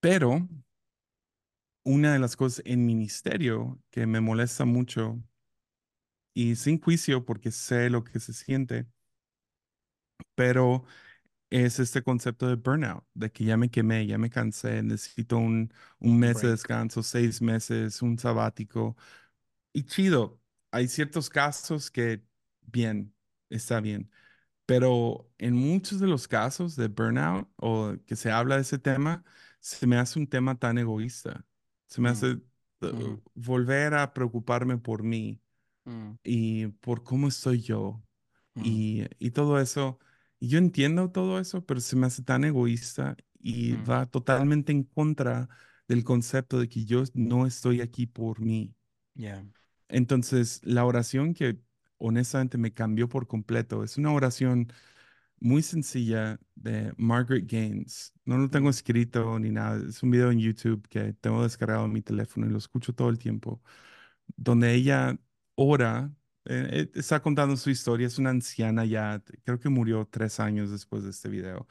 Pero una de las cosas en ministerio que me molesta mucho y sin juicio porque sé lo que se siente, pero es este concepto de burnout, de que ya me quemé, ya me cansé, necesito un, un mes de descanso, seis meses, un sabático. Y chido, hay ciertos casos que, bien, está bien, pero en muchos de los casos de burnout o que se habla de ese tema, se me hace un tema tan egoísta. Se me Mm, hace uh, ujú, volver a preocuparme por mí mm, y por cómo estoy yo mm, y, y todo eso. Y yo entiendo todo eso, pero se me hace tan egoísta y mm, va totalmente en contra del concepto de que yo no estoy aquí por mí. Ya, Entonces, la oración que honestamente me cambió por completo es una oración muy sencilla de Margaret Gaines. No lo tengo escrito ni nada. Es un video en YouTube que tengo descargado en mi teléfono y lo escucho todo el tiempo donde ella ora, eh, eh, está contando su historia, es una anciana ya, creo que murió tres años después de este video,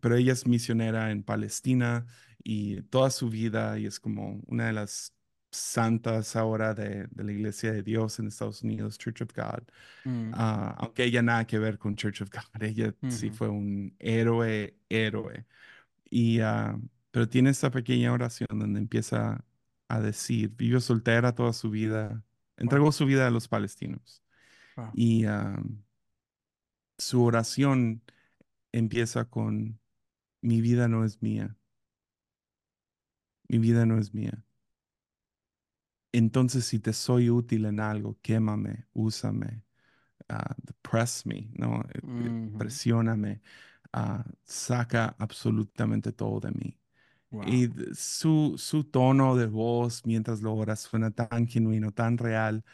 pero ella es misionera en Palestina y toda su vida y es como una de las santas ahora de, de la Iglesia de Dios en Estados Unidos, Church of God. mm, Ah, aunque ella nada que ver con Church of God, ella sí ujú, fue un héroe, héroe. Y, ah, pero tiene esta pequeña oración donde empieza a decir, vivió soltera toda su vida, Wow, entregó su vida a los palestinos. wow, Y ah, su oración empieza con, mi vida no es mía, mi vida no es mía. Entonces, si te soy útil en algo, quémame, úsame, ah, press me, ¿no? Ujú, Presióname, ah, saca absolutamente todo de mí. Wow, Y su, su tono de voz mientras lo ora suena tan genuino, tan real.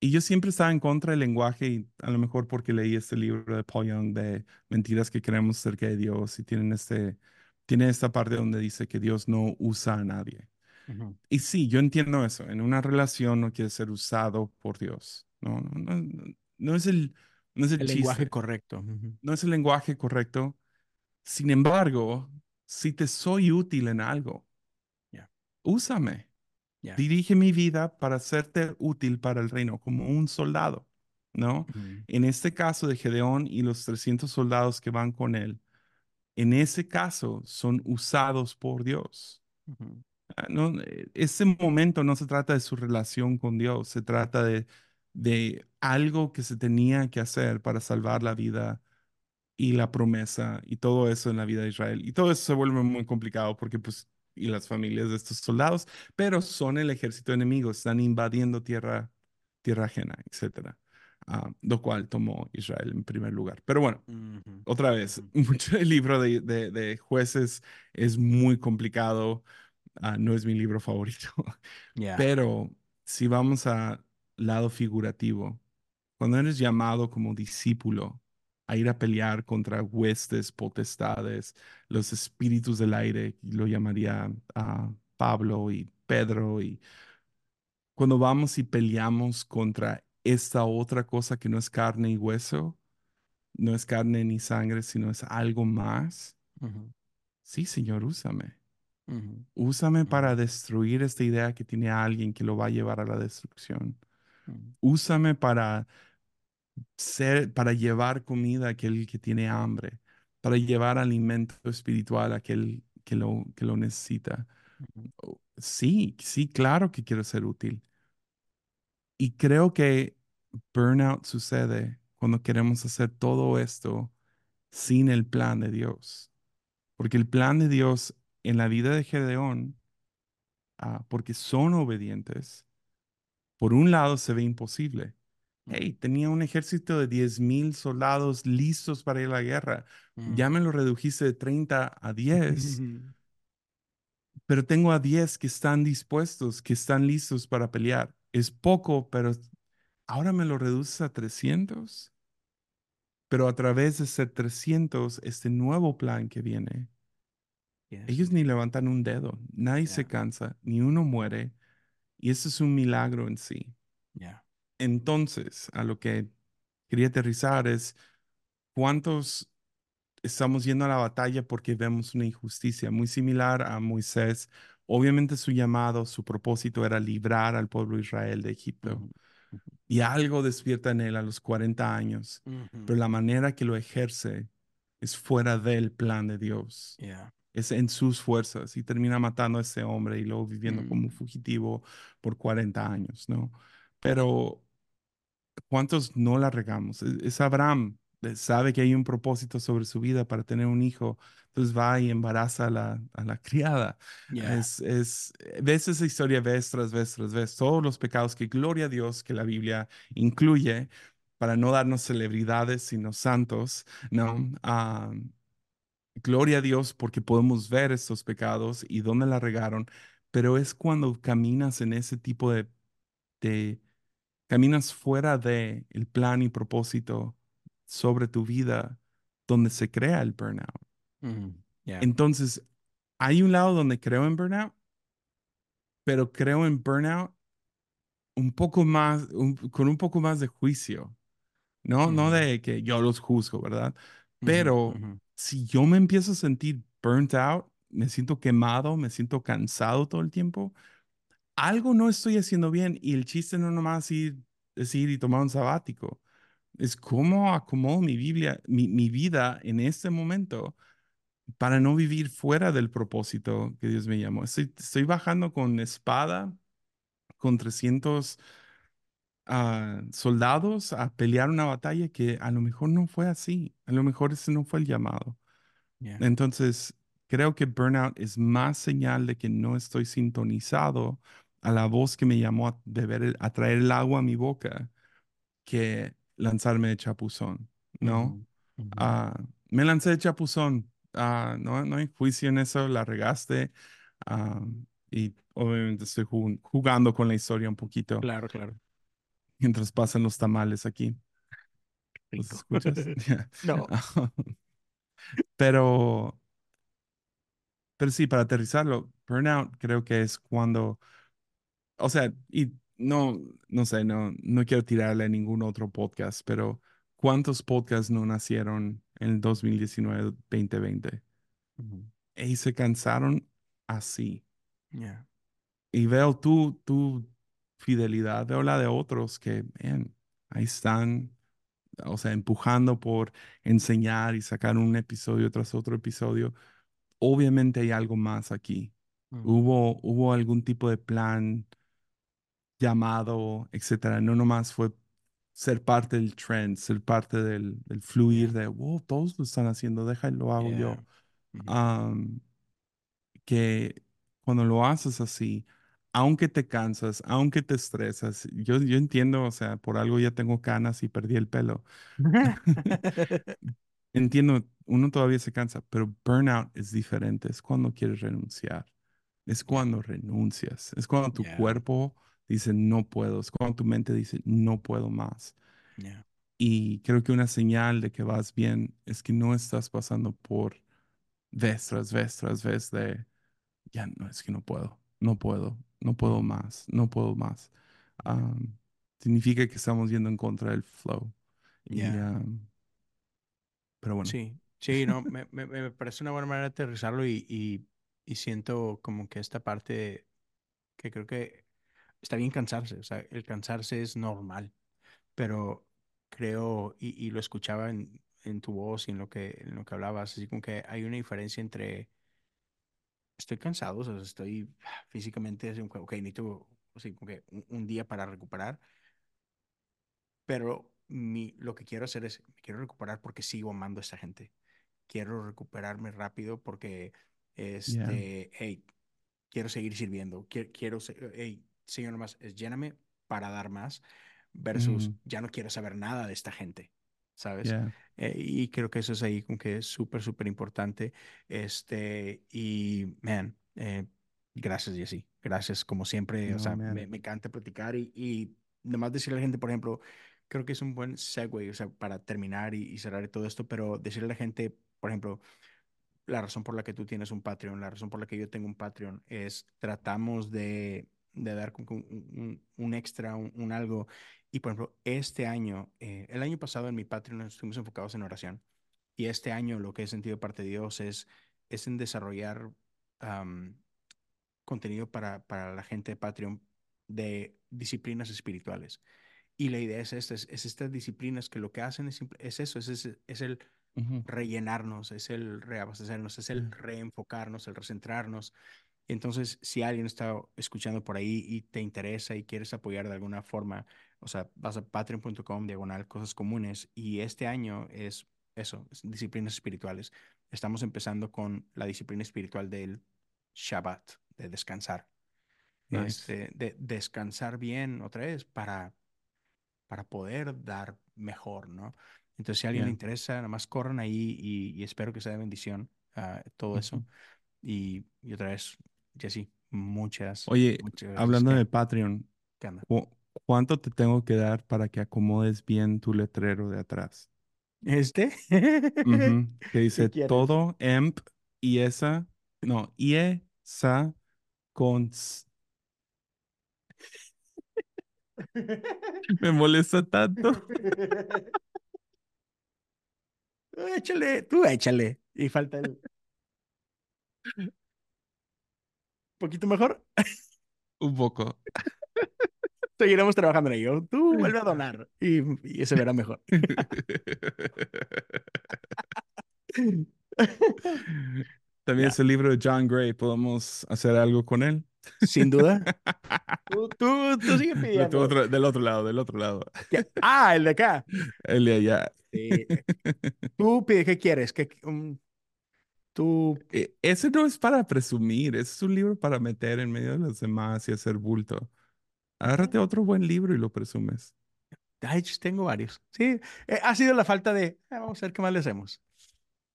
Y yo siempre estaba en contra del lenguaje, y a lo mejor porque leí este libro de Paul Young de mentiras que creemos acerca de Dios y tienen este, tiene esta parte donde dice que Dios no usa a nadie. ujú. Y sí, yo entiendo eso. En una relación no quiere ser usado por Dios. No, no, no, no es el, no es el El lenguaje correcto. ujú, no es el lenguaje correcto. Sin embargo, si te soy útil en algo, úsame. Dirige mi vida para hacerte útil para el reino, como un soldado, ¿no? En este caso de Gedeón y los 300 soldados que van con él, en ese caso son usados por Dios. Ah, No, eh, ese momento no se trata de su relación con Dios, se trata de, de algo que se tenía que hacer para salvar la vida y la promesa y todo eso en la vida de Israel. Y todo eso se vuelve muy complicado porque pues, y las familias de estos soldados, pero son el ejército enemigo, están invadiendo tierra, tierra ajena, etcétera. Ah, lo cual tomó Israel en primer lugar. Pero bueno, otra vez, mucho del libro de, de, de jueces es muy complicado, ah, no es mi libro favorito, pero si vamos a lado figurativo, cuando eres llamado como discípulo a ir a pelear contra huestes, potestades, los espíritus del aire, y lo llamaría a Pablo y Pedro, y cuando vamos y peleamos contra esta otra cosa que no es carne y hueso, no es carne ni sangre, sino es algo más, sí, Señor, úsame. Úsame para destruir esta idea que tiene alguien que lo va a llevar a la destrucción. Úsame para ser, para llevar comida a aquel que tiene hambre, para llevar alimento espiritual a aquel que lo, que lo necesita. Oh, Sí, sí, claro que quiero ser útil. Y creo que burnout sucede cuando queremos hacer todo esto sin el plan de Dios. Porque el plan de Dios en la vida de Gedeón, ah, porque son obedientes, por un lado se ve imposible Hey, tenía un ejército de 10.000 soldados listos para ir a la guerra. ujú. Ya me lo redujiste de 30 a 10, pero tengo a 10 que están dispuestos, que están listos para pelear. Es poco, pero ahora me lo reduces a 300. Pero a través de ser 300, este nuevo plan que viene. Ellos ni levantan un dedo, nadie se cansa, ni uno muere, y eso es un milagro en sí. Yeah. Entonces, a lo que quería aterrizar es cuántos estamos yendo a la batalla porque vemos una injusticia muy similar a Moisés. Obviamente su llamado, su propósito era librar al pueblo de Israel de Egipto. Y algo despierta en él a los 40 años, Mhm. pero la manera que lo ejerce es fuera del plan de Dios. Yeah. Es en sus fuerzas y termina matando a ese hombre y luego viviendo como Mm. fugitivo por 40 años, ¿no? Pero ¿cuántos no la regamos? Es, Abraham, eh, sabe que hay un propósito sobre su vida para tener un hijo, entonces va y embaraza a la, a la criada. Yeah. Es, es, eh, ves esa historia vez tras vez tras vez, todos los pecados que gloria a Dios que la Biblia incluye para no darnos celebridades, sino santos, ¿no? Ah, gloria a Dios porque podemos ver estos pecados y dónde la regaron, pero es cuando caminas en ese tipo de, de caminas fuera de el plan y propósito sobre tu vida donde se crea el burnout. Yeah. Entonces, hay un lado donde creo en burnout, pero creo en burnout un poco más, un- con un poco más de juicio, ¿no? No de que yo los juzgo, ¿verdad? Pero si yo me empiezo a sentir burnt out, me siento quemado, me siento cansado todo el tiempo, algo no estoy haciendo bien y el chiste no nomás ir, decir y tomar un sabático, es cómo acomodo mi Biblia, mi, mi vida en este momento para no vivir fuera del propósito que Dios me llamó. Estoy, estoy bajando con espada, con 300 ah, soldados a pelear una batalla que a lo mejor no fue así, a lo mejor ese no fue el llamado. Yeah. Entonces, creo que burnout es más señal de que no estoy sintonizado a la voz que me llamó a, beber a traer el agua a mi boca que lanzarme de chapuzón, ¿no? Mhm. Mhm. Ah, me lancé de chapuzón, ah, no, no hay juicio en eso, la regaste ah, y obviamente estoy jug- jugando con la historia un poquito Claro, claro. mientras pasan los tamales aquí. ¿Los escuchas? No. Pero, pero sí, para aterrizarlo, burnout creo que es cuando, o sea, y no, no sé, no, no quiero tirarle a ningún otro podcast, pero ¿cuántos podcasts no nacieron en el 2019, 2020? Mhm. Y se cansaron así. Yeah. Y veo tu, tu fidelidad, veo la de otros que, man, ahí están, o sea, empujando por enseñar y sacar un episodio tras otro episodio. Obviamente hay algo más aquí. Hubo, hubo algún tipo de plan, llamado, etcétera. No nomás fue ser parte del trend, ser parte del, del fluir de, wow, todos lo están haciendo, déjalo, lo hago yo. Yeah. Mhm. Am, que cuando lo haces así, aunque te cansas, aunque te estresas, yo, yo entiendo, o sea, por algo ya tengo canas y perdí el pelo. Entiendo, uno todavía se cansa, pero burnout es diferente, es cuando quieres renunciar, es cuando renuncias, es cuando tu Yeah. cuerpo dice no puedo, es cuando tu mente dice no puedo más. Yeah. Y creo que una señal de que vas bien es que no estás pasando por vez tras vez tras vez de ya no, es que no puedo, no puedo, no puedo más, no puedo más. Significa que estamos yendo en contra del flow. Y, Yeah. pero bueno, Sí, sí, no, me, me, me parece una buena manera de aterrizarlo y, y, y siento como que esta parte que creo que está bien cansarse, o sea, el cansarse es normal, pero creo, y, y lo escuchaba en, en tu voz y en lo que, en lo que hablabas, así como que hay una diferencia entre estoy cansado, o sea, estoy físicamente, así como ok, necesito, así como que un, un día para recuperar, pero mi, lo que quiero hacer es, me quiero recuperar porque sigo amando a esta gente. Quiero recuperarme rápido porque, yeah, este, hey, quiero seguir sirviendo. Quiero, quiero hey, Señor, nomás, es lléname para dar más versus mm, ya no quiero saber nada de esta gente, ¿sabes? yeah, Eh, y creo que eso es ahí como que es súper, súper importante. Este, y, man, eh, gracias, Jessy. Gracias, como siempre. O no, sea, me, me encanta platicar y, y nomás decirle a la gente, por ejemplo, creo que es un buen segue, o sea, para terminar y, y cerrar todo esto, pero decirle a la gente, por ejemplo, la razón por la que tú tienes un Patreon, la razón por la que yo tengo un Patreon es tratamos de, de dar como un, un- un extra, un, un algo. Y por ejemplo, este año, eh, el año pasado en mi Patreon estuvimos enfocados en oración. Y este año lo que he sentido de parte de Dios es, es en desarrollar contenido para, para la gente de Patreon de disciplinas espirituales. Y la idea es esta, es, es estas disciplinas que lo que hacen es, es eso, es, es, es el rellenarnos, es el reabastecernos, es el reenfocarnos, el recentrarnos. Entonces, si alguien está escuchando por ahí y te interesa y quieres apoyar de alguna forma, o sea, vas a patreon.com, diagonal, cosas comunes, y este año es eso, es disciplinas espirituales. Estamos empezando con la disciplina espiritual del Shabbat, de descansar, Nice. este, de descansar bien otra vez para para poder dar mejor, ¿no? Entonces, si a alguien le interesa, nada más corran ahí y, y espero que sea de bendición ah, todo eso. Y, y otra vez, Jesse, muchas, Oye, muchas hablando ¿Qué, de Patreon, qué ¿cuánto te tengo que dar para que acomodes bien tu letrero de atrás? ¿Este? Ujú, Que ¿Qué dice todo emp y esa, no, y esa con Me molesta tanto. Échale, tú échale. Y falta el poquito mejor. Un poco. Seguiremos trabajando en ello. Tú vuelve a donar y, y se verá mejor. También Ya, es el libro de John Gray. ¿Podemos hacer algo con él? sin duda. Tú, tú, tú sigue Lo tengo pidiendo. otro- del otro lado, del otro lado. ¿Qué? Ah, el de acá. El de allá. Sí. Tú pide, ¿qué quieres? ¿Qué, um, tú, E- Ese no es para presumir, ese es un libro para meter en medio de los demás y hacer bulto. eh, Agárrate otro buen libro y lo presumes. ay, tengo varios. Sí, eh, ha sido la falta de, "Ah, vamos a ver qué más le hacemos.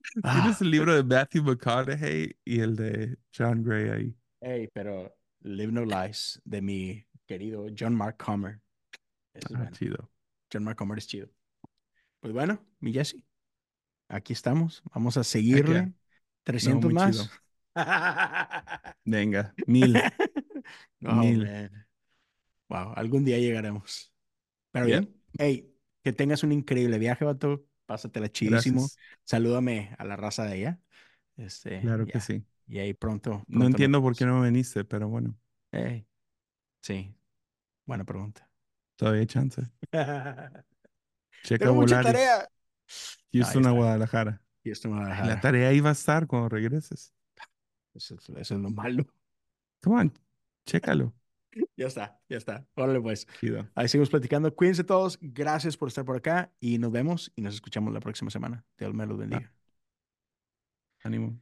Tienes Ah, el libro de Matthew McConaughey y el de John Gray ahí. hey, pero Live No Lies de mi querido John Mark Comer. Es Ah, bueno. chido. John Mark Comer es chido. Pues bueno, mi Jesse, aquí estamos. Vamos a seguirle. No, 300 muy más. Venga, mil, Oh, mil. man. Wow, algún día llegaremos. Pero bien, hey, que tengas un increíble viaje, vato. Pásatela chidísimo. Gracias. Salúdame a la raza de allá. Este, Claro que sí. Y ahí pronto, No pronto entiendo por qué no viniste, pero bueno, Hey, sí, buena pregunta. todavía hay chance. Checa Tengo mucha Volaris, tarea. No, ahí Houston a. Guadalajara. Y esto me va a Ay, la dejar. tarea ahí va a estar cuando regreses. Eso, es- eso es lo malo. Come on, chécalo. Ya está, ya está. Órale, pues. Chido. Ahí seguimos platicando. Cuídense todos. Gracias por estar por acá. Y nos vemos y nos escuchamos la próxima semana. Dios me los Ah, bendiga. ánimo.